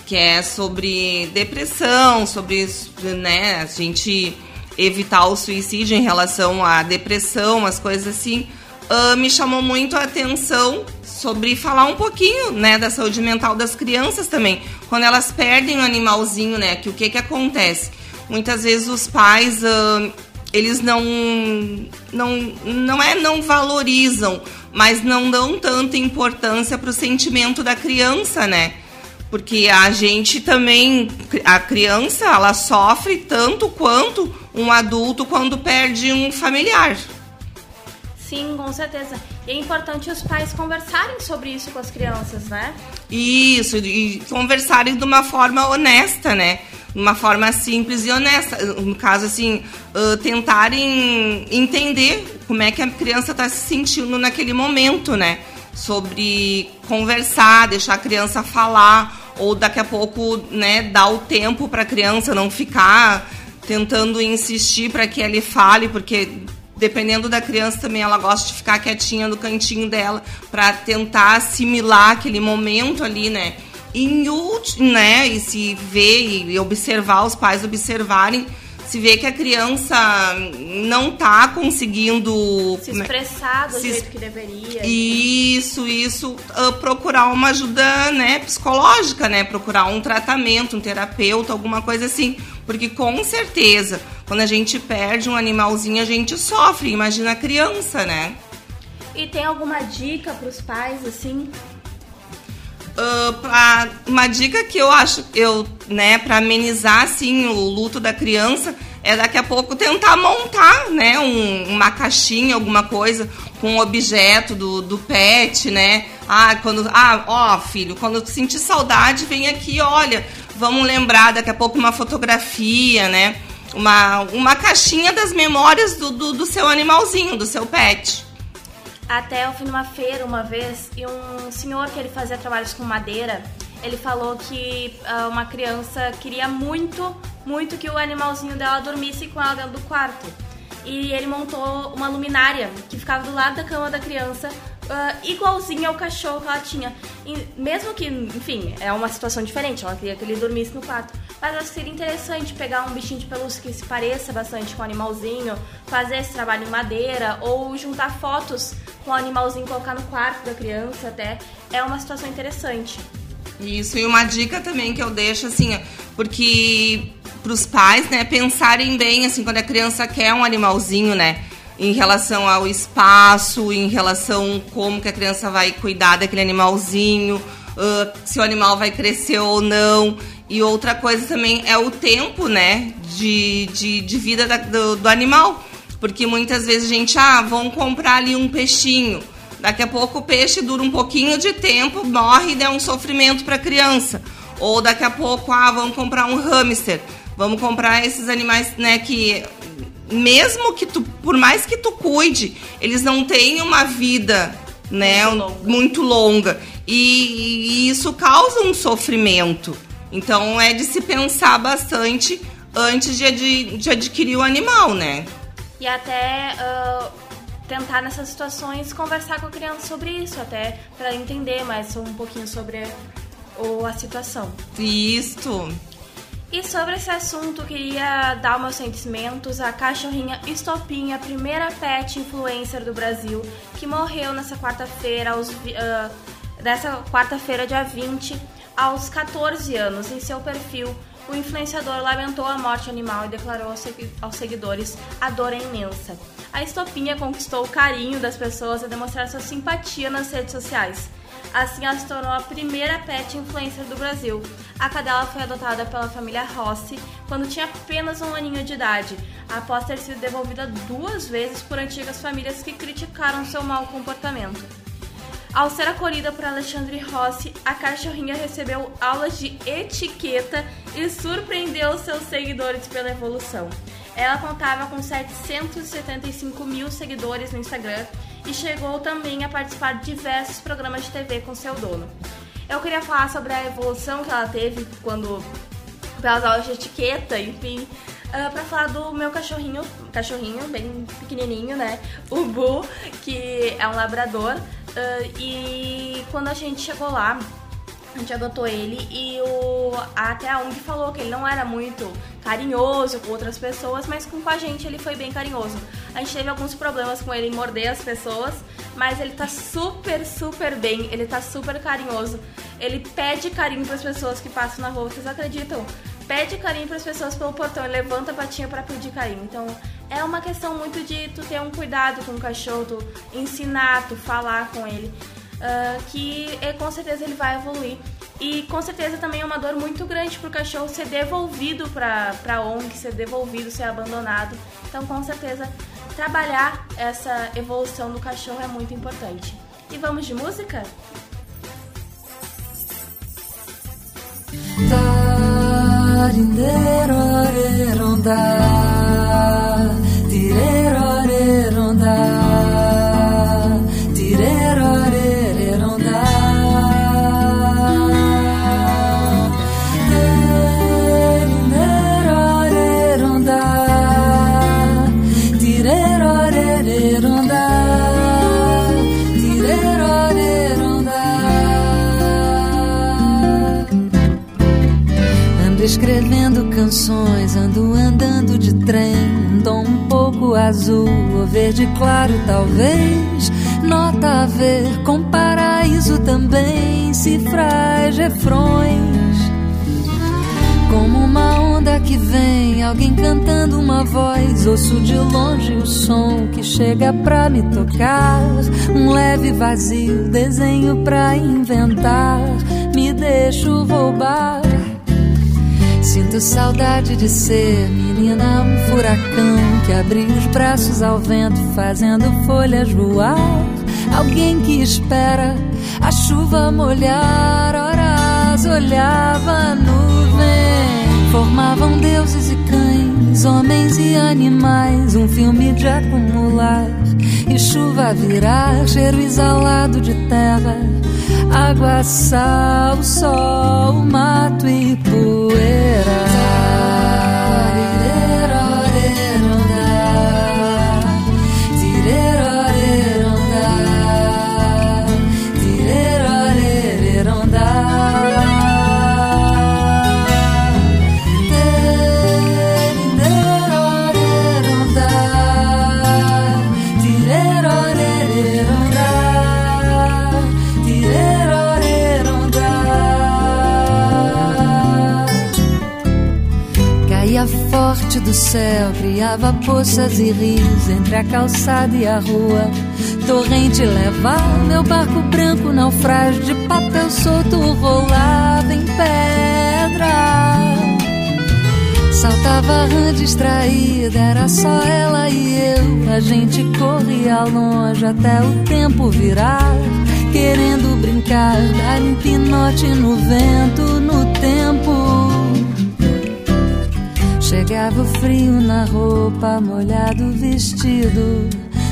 que é sobre depressão, sobre, né, a gente evitar o suicídio em relação à depressão, as coisas assim, ah, me chamou muito a atenção sobre falar um pouquinho, né, da saúde mental das crianças também. Quando elas perdem o animalzinho, né, que o que que acontece? Muitas vezes os pais, ah, eles não, não, não é não valorizam, mas não dão tanta importância para o sentimento da criança, né? Porque a gente também, a criança, ela sofre tanto quanto um adulto quando perde um familiar. Sim, com certeza. É importante os pais conversarem sobre isso com as crianças, né? Isso, e conversarem de uma forma honesta, né? Uma forma simples e honesta. No caso, assim, ah, tentarem entender como é que a criança está se sentindo naquele momento, né? Sobre conversar, deixar a criança falar, ou daqui a pouco, né, dar o tempo para a criança não ficar tentando insistir para que ele fale, porque dependendo da criança também ela gosta de ficar quietinha no cantinho dela para tentar assimilar aquele momento ali, né? Último, né? E se ver e observar os pais observarem, se vê que a criança não tá conseguindo Se é- expressar do se es- jeito que deveria. isso, isso, ah, procurar uma ajuda, né, psicológica, né, procurar um tratamento, um terapeuta, alguma coisa assim, porque com certeza, quando a gente perde um animalzinho, a gente sofre, imagina a criança, né? E tem alguma dica pros pais, assim? Ah, pra- uma dica que eu acho, eu, né, para amenizar assim o luto da criança, é daqui a pouco tentar montar, né, um- uma caixinha, alguma coisa com um objeto do, do pet, né? Ah, quando, ah, ó, filho, quando tu sentir saudade, vem aqui, olha, vamos lembrar daqui a pouco uma fotografia, né? uma, uma caixinha das memórias do, do, do seu animalzinho, do seu pet. Até eu fui numa feira uma vez e um senhor que ele fazia trabalhos com madeira, ele falou que ah, uma criança queria muito, muito que o animalzinho dela dormisse com ela dentro do quarto. E ele montou uma luminária que ficava do lado da cama da criança, ah, igualzinha ao cachorro que ela tinha. E mesmo que, enfim, é uma situação diferente, ela queria que ele dormisse no quarto. Mas acho que seria interessante pegar um bichinho de pelúcia que se pareça bastante com o animalzinho, fazer esse trabalho em madeira, ou juntar fotos com o animalzinho e colocar no quarto da criança até. É uma situação interessante. Isso, e uma dica também que eu deixo, assim, ó, porque pros pais, né, pensarem bem, assim, quando a criança quer um animalzinho, né, em relação ao espaço, em relação como que a criança vai cuidar daquele animalzinho, ah, se o animal vai crescer ou não. E outra coisa também é o tempo, né, de, de, de vida da- do, do animal. Porque muitas vezes a gente, ah, vamos comprar ali um peixinho. Daqui a pouco o peixe dura um pouquinho de tempo, morre e dá um sofrimento para a criança. Ou daqui a pouco, ah, vamos comprar um hamster. Vamos comprar esses animais, né, que mesmo que tu, por mais que tu cuide, eles não têm uma vida, né, muito longa. E, e isso causa um sofrimento. Então é de se pensar bastante antes de, adi- de adquirir o animal, né? E até ah, tentar nessas situações conversar com a criança sobre isso, até para entender mais um pouquinho sobre o, a situação. Isto. E sobre esse assunto, queria dar meus sentimentos à cachorrinha Estopinha, a primeira pet influencer do Brasil, que morreu nessa quarta-feira, ah, nessa quarta-feira, dia 20, aos 14 anos. Em seu perfil, o influenciador lamentou a morte animal e declarou aos segui- aos seguidores a dor é imensa. A Estopinha conquistou o carinho das pessoas a demonstrar sua simpatia nas redes sociais. Assim, ela se tornou a primeira pet influencer do Brasil. A cadela foi adotada pela família Rossi quando tinha apenas um aninho de idade, após ter sido devolvida duas vezes por antigas famílias que criticaram seu mau comportamento. Ao ser acolhida por Alexandre Rossi, a cachorrinha recebeu aulas de etiqueta e surpreendeu seus seguidores pela evolução. Ela contava com 775 mil seguidores no Instagram e chegou também a participar de diversos programas de TV com seu dono. Eu queria falar sobre a evolução que ela teve quando pelas aulas de etiqueta, enfim, ah, pra falar do meu cachorrinho, cachorrinho bem pequenininho, né? O Bu, que é um labrador. ah, e quando a gente chegou lá, a gente adotou ele e o até a ONG falou que ele não era muito carinhoso com outras pessoas, mas com, a gente ele foi bem carinhoso. A gente teve alguns problemas com ele em morder as pessoas, mas ele tá super, super bem, ele tá super carinhoso. Ele pede carinho para as pessoas que passam na rua, vocês acreditam? Pede carinho para as pessoas pelo portão, ele levanta a patinha para pedir carinho. Então, é uma questão muito de tu ter um cuidado com o cachorro, tu ensinar, tu falar com ele ah, que eh, com certeza ele vai evoluir. E com certeza também é uma dor muito grande pro cachorro ser devolvido pra, pra ONG, ser devolvido, ser abandonado. Então, com certeza, trabalhar essa evolução do cachorro é muito importante. E vamos de música? Tarinderoreronda, canções, ando andando de trem, um tom um pouco azul ou verde claro, talvez. Nota a ver com paraíso também, cifras, refrões. Como uma onda que vem, alguém cantando uma voz. Ouço de longe o som que chega pra me tocar. Um leve vazio, desenho pra inventar. Me deixo roubar. Sinto saudade de ser menina, um furacão que abriu os braços ao vento, fazendo folhas voar. Alguém que espera a chuva molhar, horas olhava a nuvem. Formavam deuses e cães homens e animais, um filme de acumular e chuva virar, cheiro exalado de terra, água, sal, sol, mato e poeira. Do céu, criava poças e rios entre a calçada e a rua. Torrente levava meu barco branco, naufrágio de papel solto, rolava em pedra. Saltava a rã distraída, era só ela e eu. A gente corria longe até o tempo virar. Querendo brincar, dar um pinote no vento, no Chegava o frio na roupa, molhado o vestido.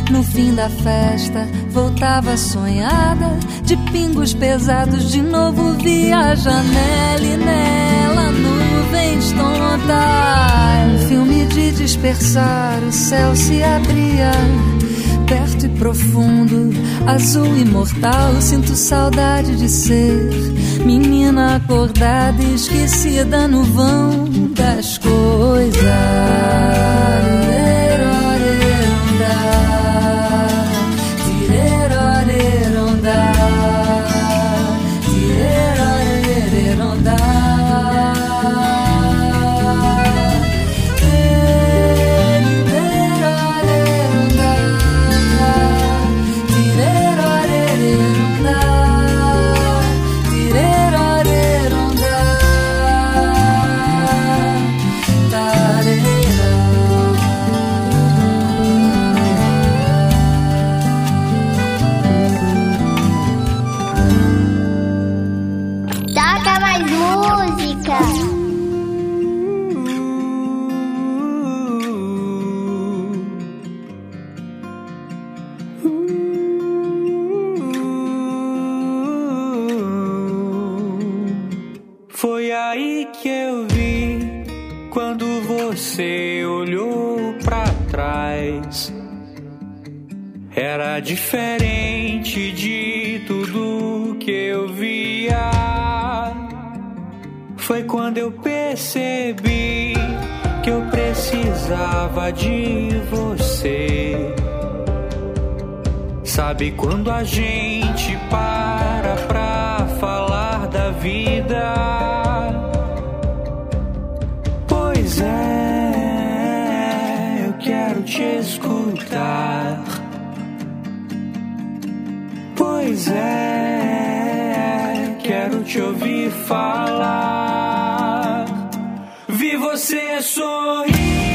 No fim da festa, voltava sonhada, de pingos pesados, de novo via a janela e nela nuvens tontas. Um filme de dispersar, o céu se abria, perto e profundo, azul imortal. Sinto saudade de ser menina acordada, esquecida no vão das coisas. Diferente de tudo que eu via. Foi quando eu percebi que eu precisava de você. Sabe quando a gente para pra falar da vida? Pois é, eu quero te escutar. É, quero te ouvir falar. Vi você sorrir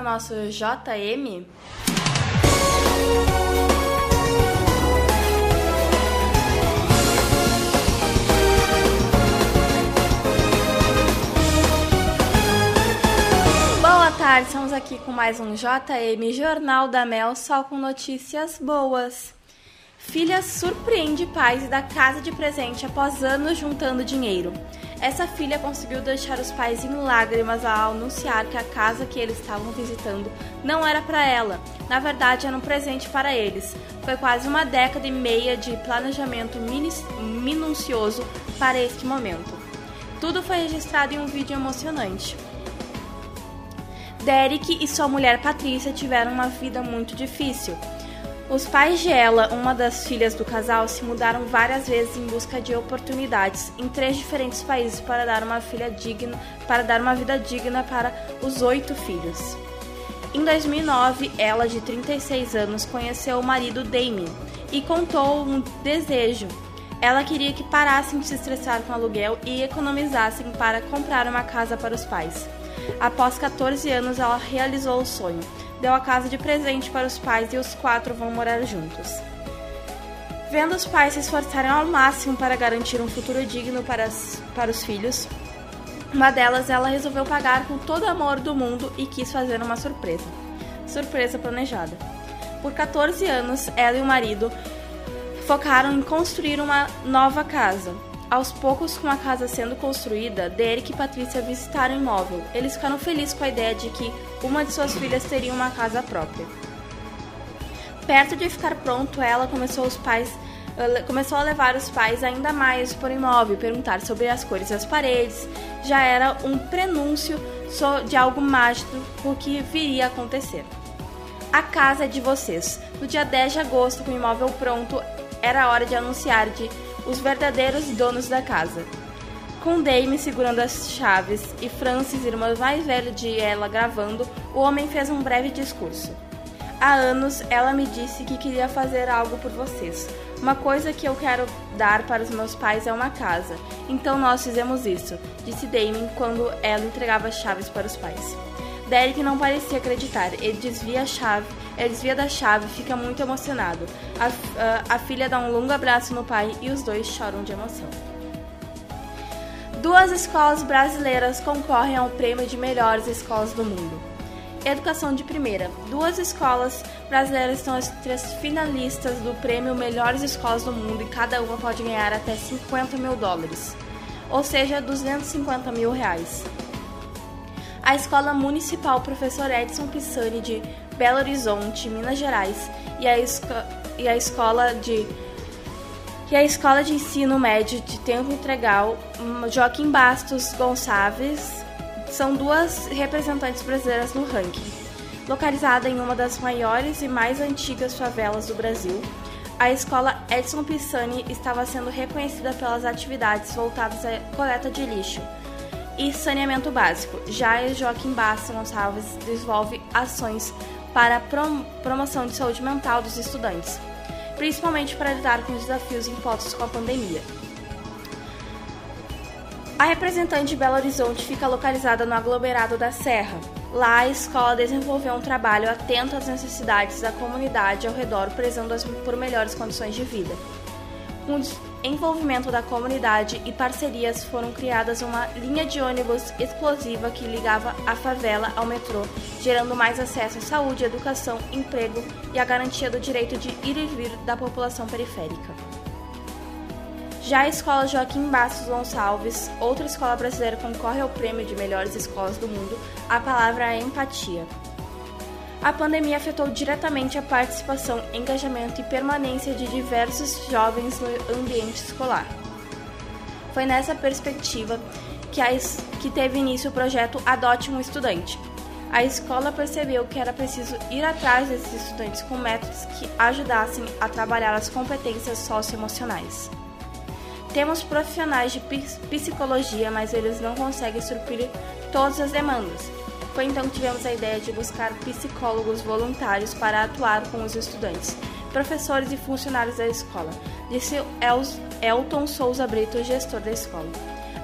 Vamos para o nosso JM? Boa tarde, estamos aqui com mais um JM Jornal da Mel, só com notícias boas. Filha surpreende pais dá casa de presente após anos juntando dinheiro. Essa filha conseguiu deixar os pais em lágrimas ao anunciar que a casa que eles estavam visitando não era para ela. Na verdade, era um presente para eles. Foi quase uma década e meia de planejamento minucioso para este momento. Tudo foi registrado em um vídeo emocionante. Derek e sua mulher Patrícia tiveram uma vida muito difícil. Os pais de ela, uma das filhas do casal, se mudaram várias vezes em busca de oportunidades em três diferentes países para dar uma filha digna, para dar uma vida digna para os oito filhos. Em 2009, ela, de 36 anos, conheceu o marido Damien e contou um desejo. Ela queria que parassem de se estressar com aluguel e economizassem para comprar uma casa para os pais. Após 14 anos, ela realizou o sonho. Deu a casa de presente para os pais e os quatro vão morar juntos. Vendo os pais se esforçarem ao máximo para garantir um futuro digno para, as- para os filhos, uma delas ela resolveu pagar com todo o amor do mundo e quis fazer uma surpresa. Surpresa planejada. Por 14 anos, ela e o marido focaram em construir uma nova casa. Aos poucos, com a casa sendo construída, Derek e Patrícia visitaram o imóvel. Eles ficaram felizes com a ideia de que uma de suas filhas teria uma casa própria. Perto de ficar pronto, ela começou os pais começou a levar os pais ainda mais por imóvel, perguntar sobre as cores das paredes. Já era um prenúncio de algo mágico que viria a acontecer. A casa é de vocês. No dia 10 de agosto, com o imóvel pronto, era hora de anunciar de os verdadeiros donos da casa. Com Dame segurando as chaves e Francis, irmã mais velha de ela, gravando, o homem fez um breve discurso. Há anos ela me disse que queria fazer algo por vocês. Uma coisa que eu quero dar para os meus pais é uma casa. Então nós fizemos isso, disse Damien quando ela entregava as chaves para os pais. Derek não parecia acreditar. Ele desvia a chave, ele desvia da chave e fica muito emocionado. A, a, a filha dá um longo abraço no pai e os dois choram de emoção. Duas escolas brasileiras concorrem ao prêmio de melhores escolas do mundo. Educação de primeira. Duas escolas brasileiras entre as finalistas do prêmio Melhores Escolas do Mundo e cada uma pode ganhar até 50 mil dólares, ou seja, 250 mil reais. A Escola Municipal Professor Edson Pisani de Belo Horizonte, Minas Gerais, e a, e a Escola de e a Escola de Ensino Médio de Tempo Integral hum, Joaquim Bastos Gonçalves são duas representantes brasileiras no ranking. Localizada em uma das maiores e mais antigas favelas do Brasil, a escola Edson Pisani estava sendo reconhecida pelas atividades voltadas à coleta de lixo e saneamento básico. Já Joaquim Bastos Gonçalves desenvolve ações para a prom promoção de saúde mental dos estudantes, principalmente para lidar com os desafios impostos com a pandemia. A representante de Belo Horizonte fica localizada no aglomerado da Serra. Lá, a escola desenvolveu um trabalho atento às necessidades da comunidade ao redor, prezando por melhores condições de vida. Com o envolvimento da comunidade e parcerias, foram criadas uma linha de ônibus explosiva que ligava a favela ao metrô, gerando mais acesso à saúde, educação, emprego e a garantia do direito de ir e vir da população periférica. Já a Escola Joaquim Bastos Gonçalves, outra escola brasileira concorre ao prêmio de melhores escolas do mundo, a palavra é empatia. A pandemia afetou diretamente a participação, engajamento e permanência de diversos jovens no ambiente escolar. Foi nessa perspectiva que, a que teve início o projeto Adote um Estudante. A escola percebeu que era preciso ir atrás desses estudantes com métodos que ajudassem a trabalhar as competências socioemocionais. Temos profissionais de psicologia, mas eles não conseguem suprir todas as demandas. Foi então que tivemos a ideia de buscar psicólogos voluntários para atuar com os estudantes, professores e funcionários da escola, disse Elton Souza Brito, gestor da escola.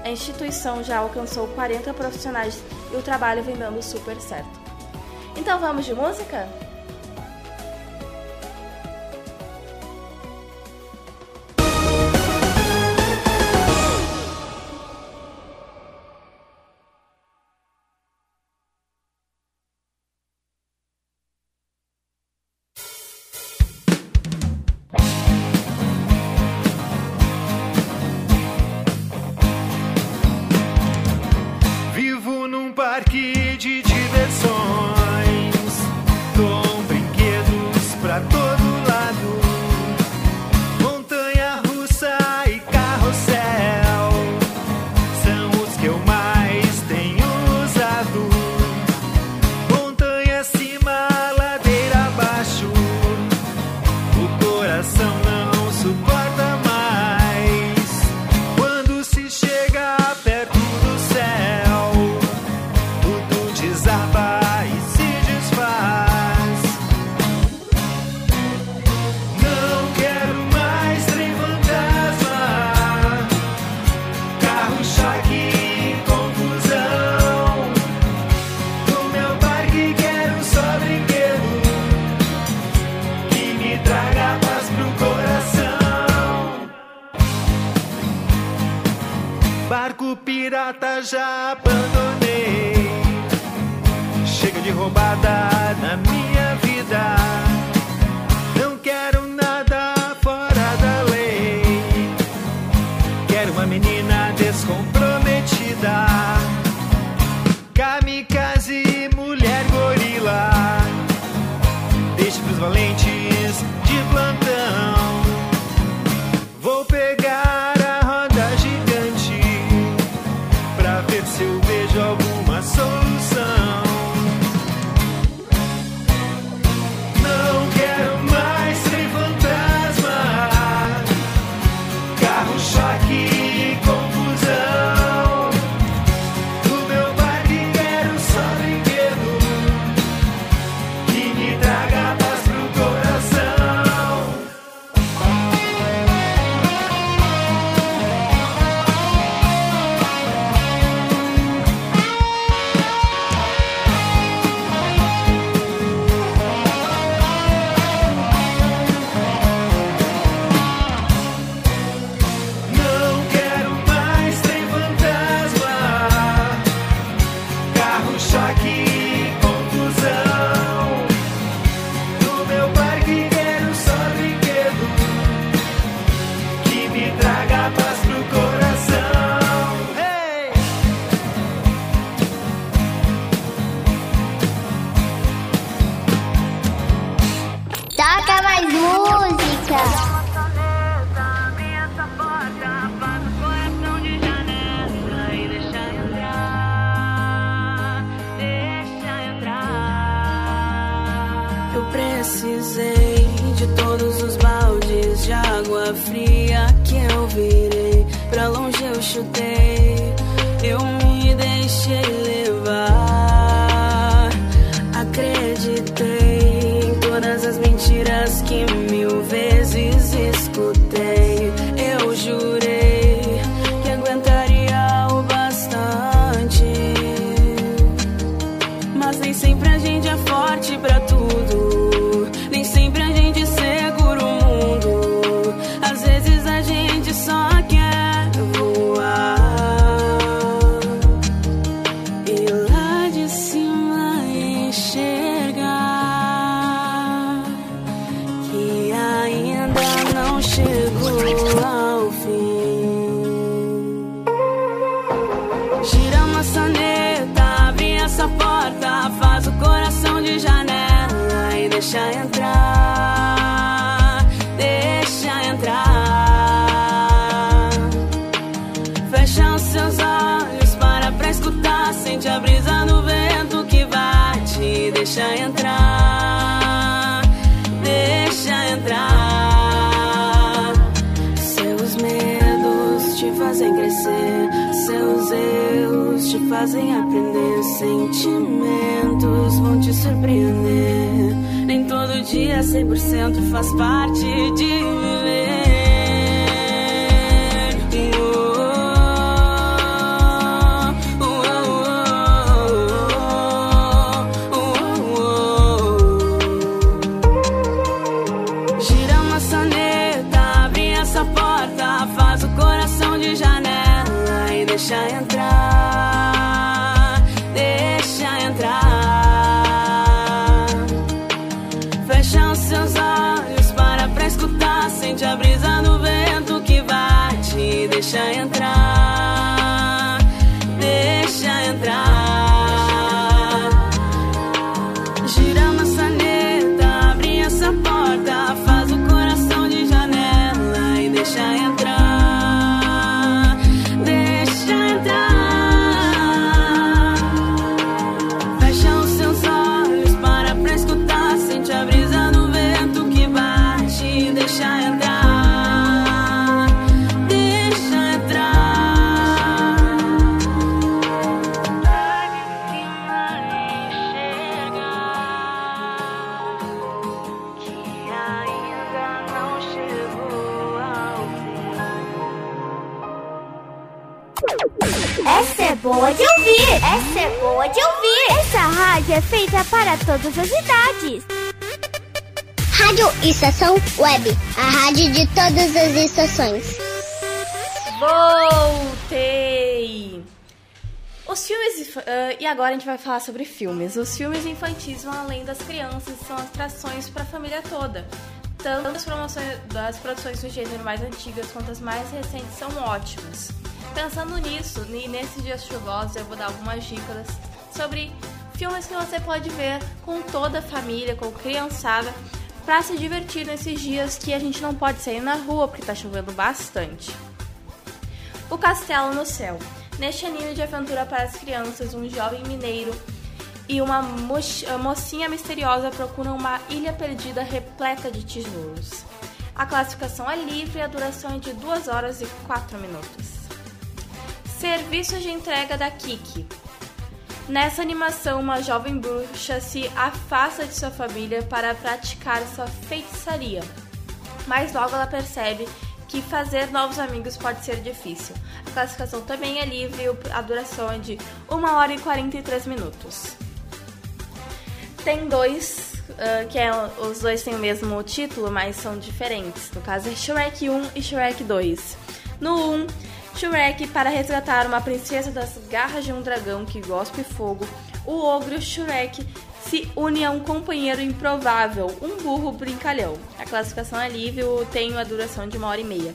A instituição já alcançou 40 profissionais e o trabalho vem dando super certo. Então vamos de música? Todas as idades. Rádio Estação Web, a rádio de todas as estações. Voltei! Os filmes. ah, e agora a gente vai falar sobre filmes. Os filmes infantis vão além das crianças e são atrações para a família toda. Tanto as promoções das produções do gênero mais antigas quanto as mais recentes são ótimas. Pensando nisso, e nesses dias chuvosos, eu vou dar algumas dicas sobre filmes que você pode ver com toda a família, com criançada, para se divertir nesses dias que a gente não pode sair na rua porque tá chovendo bastante. O Castelo no Céu. Neste anime de aventura para as crianças, um jovem mineiro e uma mocinha misteriosa procuram uma ilha perdida repleta de tesouros. A classificação é livre e a duração é de 2 horas e 4 minutos. Serviço de entrega da Kiki. Nessa animação, uma jovem bruxa se afasta de sua família para praticar sua feitiçaria. Mas logo ela percebe que fazer novos amigos pode ser difícil. A classificação também é livre e a duração é de 1 hora e 43 minutos. Tem dois, ah, que é, os dois têm o mesmo título, mas são diferentes. No caso é Shrek 1 e Shrek 2. No 1, Shrek, para resgatar uma princesa das garras de um dragão que gospe fogo, o ogro Shrek se une a um companheiro improvável, um burro brincalhão. A classificação é livre tem a duração de uma hora e meia.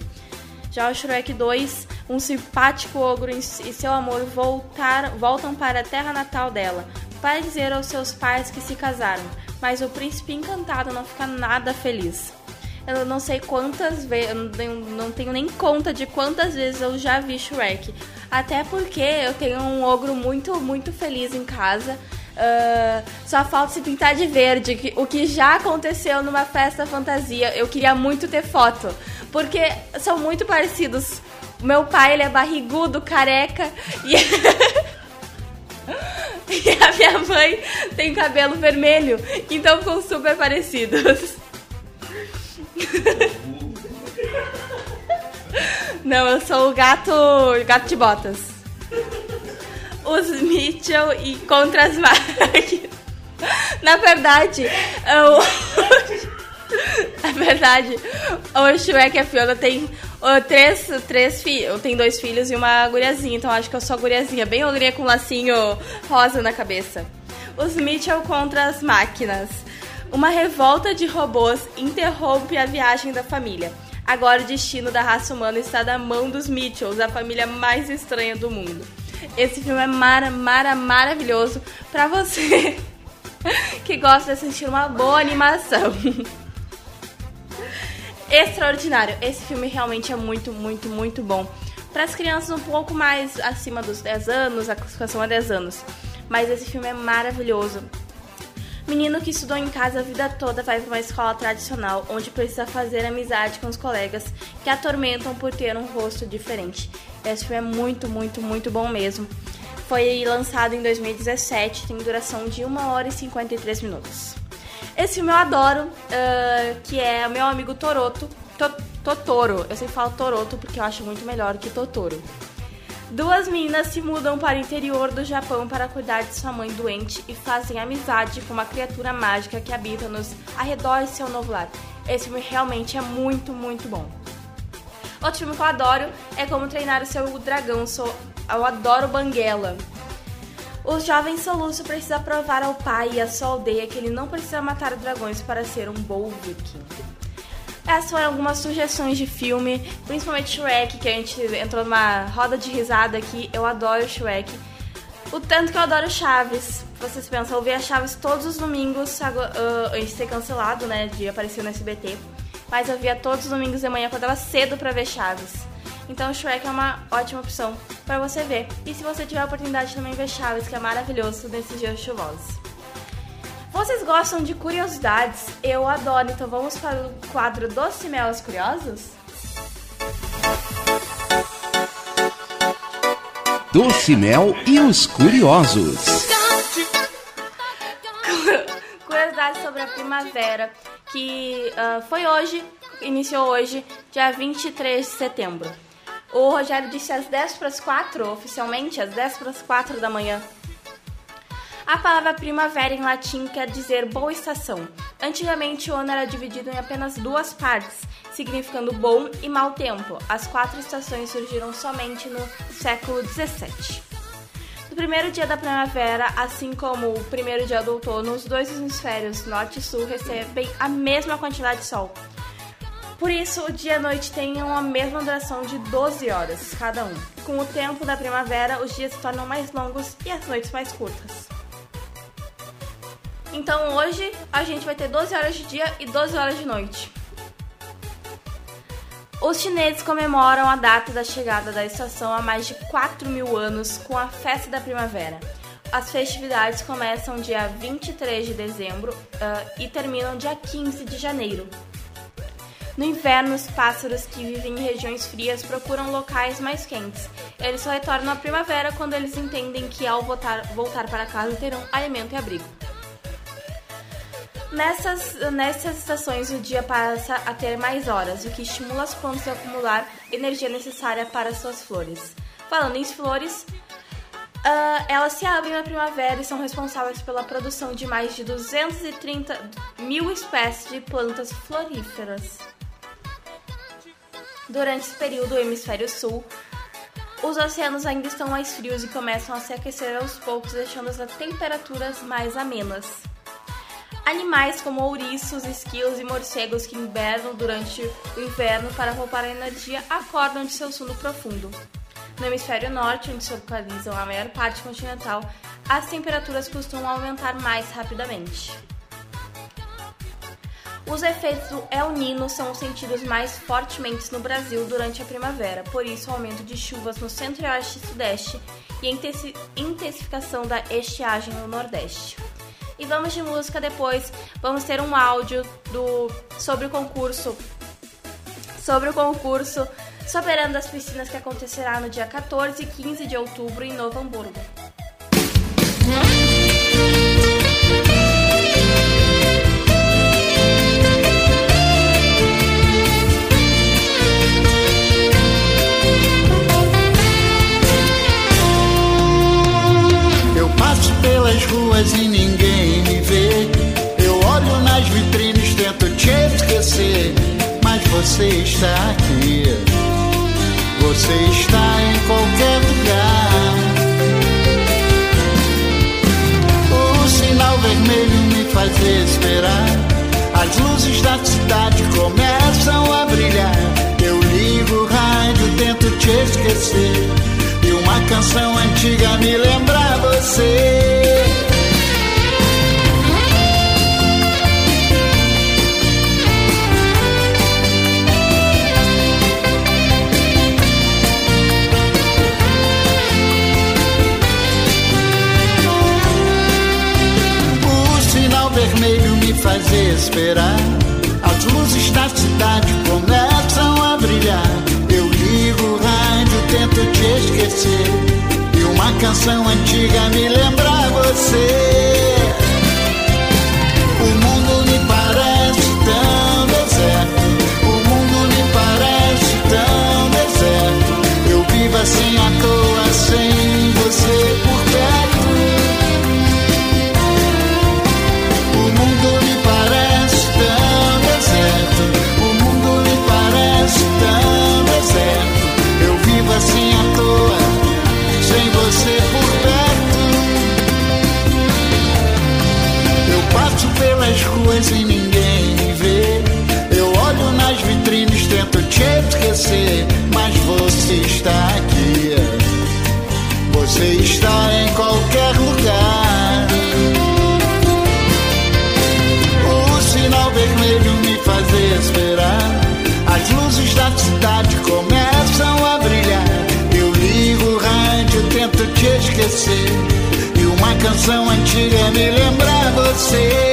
Já o Shrek 2, um simpático ogro e seu amor voltar, voltam para a terra natal dela, para dizer aos seus pais que se casaram, mas o príncipe encantado não fica nada feliz. Eu não sei quantas vezes, eu não tenho, nem conta de quantas vezes eu já vi Shrek. Até porque eu tenho um ogro muito, muito feliz em casa. Ah, só falta se pintar de verde, que- o que já aconteceu numa festa fantasia. Eu queria muito ter foto, porque são muito parecidos. Meu pai, ele é barrigudo, careca, e, e a minha mãe tem cabelo vermelho, então ficam super parecidos. Não, eu sou o gato, gato de botas. Os Mitchell e contra as máquinas. Na verdade. Na verdade, o Shrek e a Fiona tem ó, três, três filhos. Tem dois filhos e uma guriazinha. Então acho que eu sou a guriazinha. Bem ogrinha com um lacinho rosa na cabeça. Os Mitchell contra as máquinas. Uma revolta de robôs interrompe a viagem da família. Agora o destino da raça humana está na mão dos Mitchells, a família mais estranha do mundo. Esse filme é mara, mara, maravilhoso pra você que gosta de assistir uma boa animação. Extraordinário. Esse filme realmente é muito, muito, muito bom. Para as crianças um pouco mais acima dos 10 anos, a classificação é 10 anos. Mas esse filme é maravilhoso. Menino que estudou em casa a vida toda vai para uma escola tradicional, onde precisa fazer amizade com os colegas que atormentam por ter um rosto diferente. Esse filme é muito, muito, muito bom mesmo. Foi lançado em 2017, tem duração de 1 hora e 53 minutos. Esse filme eu adoro, ah, que é o meu amigo Toroto. To- Totoro. Eu sempre falo Toroto porque eu acho muito melhor que Totoro. Duas meninas se mudam para o interior do Japão para cuidar de sua mãe doente e fazem amizade com uma criatura mágica que habita nos arredores de seu novo lar. Esse filme realmente é muito, muito bom. Outro filme que eu adoro é Como Treinar o Seu Dragão. Sou, eu adoro Banguela. O jovem Soluço precisa provar ao pai e à sua aldeia que ele não precisa matar dragões para ser um bom viking. Essas foram algumas sugestões de filme, principalmente Shrek, que a gente entrou numa roda de risada aqui. Eu adoro Shrek. O tanto que eu adoro Chaves. Vocês pensam, eu via Chaves todos os domingos, ah, antes de ser cancelado, né, de aparecer no SBT. Mas eu via todos os domingos de manhã, acordava cedo pra ver Chaves. Então Shrek é uma ótima opção pra você ver. E se você tiver a oportunidade de também ver Chaves, que é maravilhoso nesses dias chuvosos. Vocês gostam de curiosidades? Eu adoro, então vamos para o quadro Doce Mel aos Curiosos? Doce Mel e os Curiosos. Curiosidades sobre a primavera, que ah, foi hoje, iniciou hoje, dia 23 de setembro. O Rogério disse às 10 para as 4, oficialmente, às 10 para as 4 da manhã. A palavra primavera em latim quer dizer boa estação. Antigamente o ano era dividido em apenas duas partes, significando bom e mau tempo. As quatro estações surgiram somente no século 17. No primeiro dia da primavera, assim como o primeiro dia do outono, os dois hemisférios norte e sul recebem a mesma quantidade de sol. Por isso, o dia e a noite têm a mesma duração de 12 horas cada um. Com o tempo da primavera, os dias se tornam mais longos e as noites mais curtas. Então hoje a gente vai ter 12 horas de dia e 12 horas de noite. Os chineses comemoram a data da chegada da estação há mais de 4 mil anos com a Festa da Primavera. As festividades começam dia 23 de dezembro ah, e terminam dia 15 de janeiro. No inverno, os pássaros que vivem em regiões frias procuram locais mais quentes. Eles só retornam à primavera quando eles entendem que ao voltar, voltar para casa terão alimento e abrigo. Nessas, nessas estações, o dia passa a ter mais horas, o que estimula as plantas a acumular energia necessária para suas flores. Falando em flores, ah, elas se abrem na primavera e são responsáveis pela produção de mais de 230 mil espécies de plantas floríferas. Durante esse período, o hemisfério sul, os oceanos ainda estão mais frios e começam a se aquecer aos poucos, deixando as temperaturas mais amenas. Animais como ouriços, esquilos e morcegos que hibernam durante o inverno para poupar energia acordam de seu sono profundo. No hemisfério norte, onde se localizam a maior parte continental, as temperaturas costumam aumentar mais rapidamente. Os efeitos do El Nino são sentidos mais fortemente no Brasil durante a primavera, por isso o aumento de chuvas no centro-oeste e sudeste e a intensi- intensificação da estiagem no nordeste. E vamos de música depois, vamos ter um áudio do sobre o concurso sobre o concurso Soberano das Piscinas que acontecerá no dia 14 e 15 de outubro em Novo Hamburgo. Passo pelas ruas e ninguém me vê. Eu olho nas vitrines, tento te esquecer. Mas você está aqui. Você está em qualquer lugar. O sinal vermelho me faz esperar. As luzes da cidade começam a brilhar. Eu ligo o rádio, tento te esquecer. Canção antiga me lembra você. O sinal vermelho me faz esperar. As luzes da cidade começam esquecer, mas você está aqui. Você está em qualquer lugar. O sinal vermelho me faz esperar. As luzes da cidade começam a brilhar. Eu ligo o rádio, tento te esquecer. E uma canção antiga me lembra você.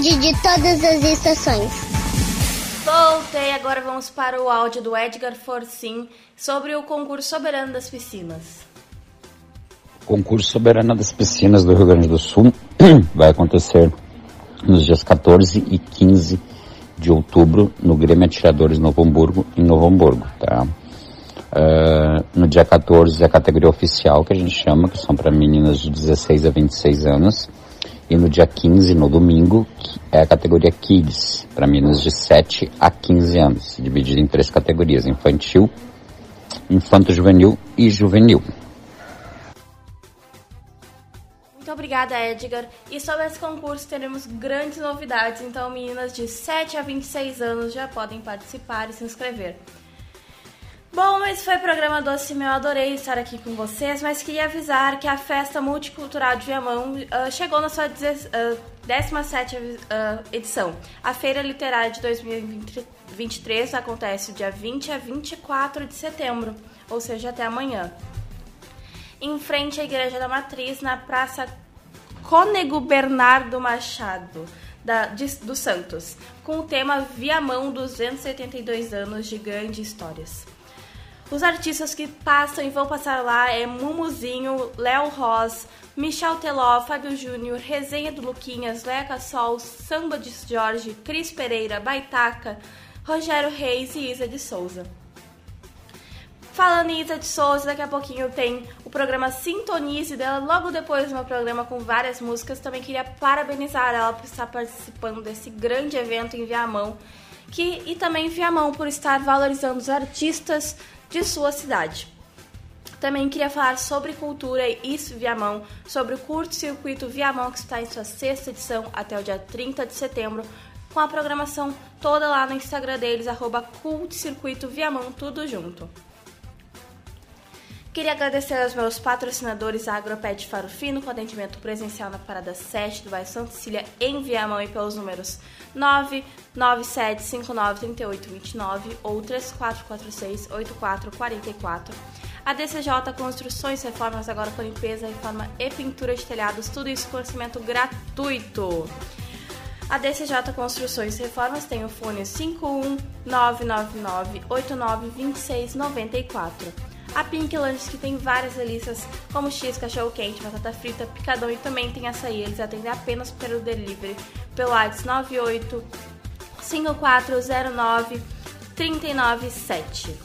De todas as estações. Voltei, agora vamos para o áudio do Edgar Forcim sobre o concurso soberano das piscinas. concurso soberano das piscinas do Rio Grande do Sul vai acontecer nos dias 14 e 15 de outubro no Grêmio Atiradores Novo Hamburgo, em Novo Hamburgo, tá? Ah, no dia 14 é a categoria oficial, que a gente chama, que são para meninas de 16 a 26 anos. E no dia 15, no domingo, é a categoria Kids, para meninas de 7 a 15 anos, dividida em três categorias, infantil, infanto-juvenil e juvenil. Muito obrigada, Edgar. E sobre esse concurso teremos grandes novidades, então meninas de 7 a 26 anos já podem participar e se inscrever. Bom, esse foi o programa Doce Meu. Adorei estar aqui com vocês, mas queria avisar que a Festa Multicultural de Viamão ah, chegou na sua deze- ah, 17 ah, edição. A Feira Literária de 2023 acontece dia 20 a 24 de setembro, ou seja, até amanhã. Em frente à Igreja da Matriz, na Praça Cônego Bernardo Machado da, de- dos Santos, com o tema Viamão 282 anos de grandes histórias. Os artistas que passam e vão passar lá é Mumuzinho, Léo Ross, Michel Teló, Fábio Júnior, Resenha do Luquinhas, Leca Sol, Samba de Jorge, Cris Pereira, Baitaca, Rogério Reis e Isa de Souza. Falando em Isa de Souza, daqui a pouquinho tem o programa Sintonize dela, logo depois do meu programa com várias músicas. Também queria parabenizar ela por estar participando desse grande evento em Viamão que, e também Viamão por estar valorizando os artistas de sua cidade. Também queria falar sobre cultura e Viamão, sobre o curto circuito Viamão que está em sua sexta edição até o dia 30 de setembro, com a programação toda lá no Instagram deles, arroba Circuito Viamão, tudo junto. Queria agradecer aos meus patrocinadores, a Agropet Faro Fino, com atendimento presencial na Parada 7 do bairro Santa Cecília, em Viamão, e pelos números 997593829 ou 34468444. A DCJ Construções Reformas, agora com limpeza, reforma e pintura de telhados, tudo isso com orçamento gratuito. A DCJ Construções e Reformas tem o fone 51999892694. A Pink Lanches, que tem várias delícias, como X, cachorro quente, batata frita, picadão e também tem açaí. Eles atendem apenas pelo delivery, pelo WhatsApp 98 5409 397.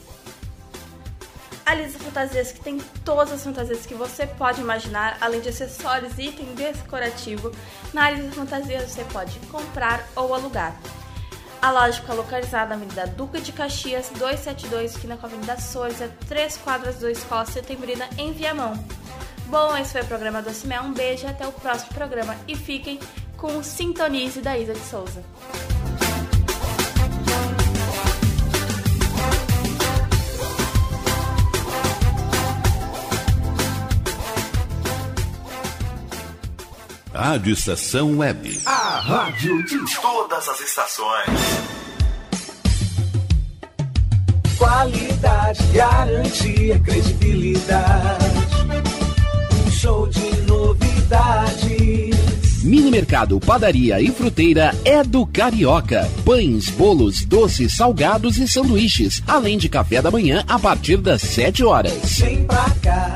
A Lisa Fantasias, que tem todas as fantasias que você pode imaginar, além de acessórios e item decorativo. Na Lisa Fantasias você pode comprar ou alugar. A loja fica localizada na Avenida Duca de Caxias, 272, esquina com a Avenida Souza, 3 quadras do Escola Setembrina, em Viamão. Bom, esse foi o programa do Cimé. Um beijo e até o próximo programa. E fiquem com o Sintonize da Isa de Souza. Rádio Estação Web. A rádio de Todas as estações. Qualidade, garantia, credibilidade. Um show de novidades. Mini Mercado, Padaria e Fruteira é do Carioca. Pães, bolos, doces, salgados e sanduíches, além de café da manhã a partir das 7 horas. Vem pra cá,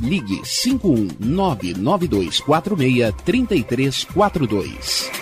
ligue 51992463342.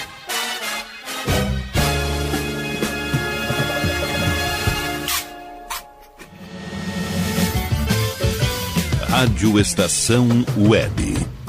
Rádio Estação Web.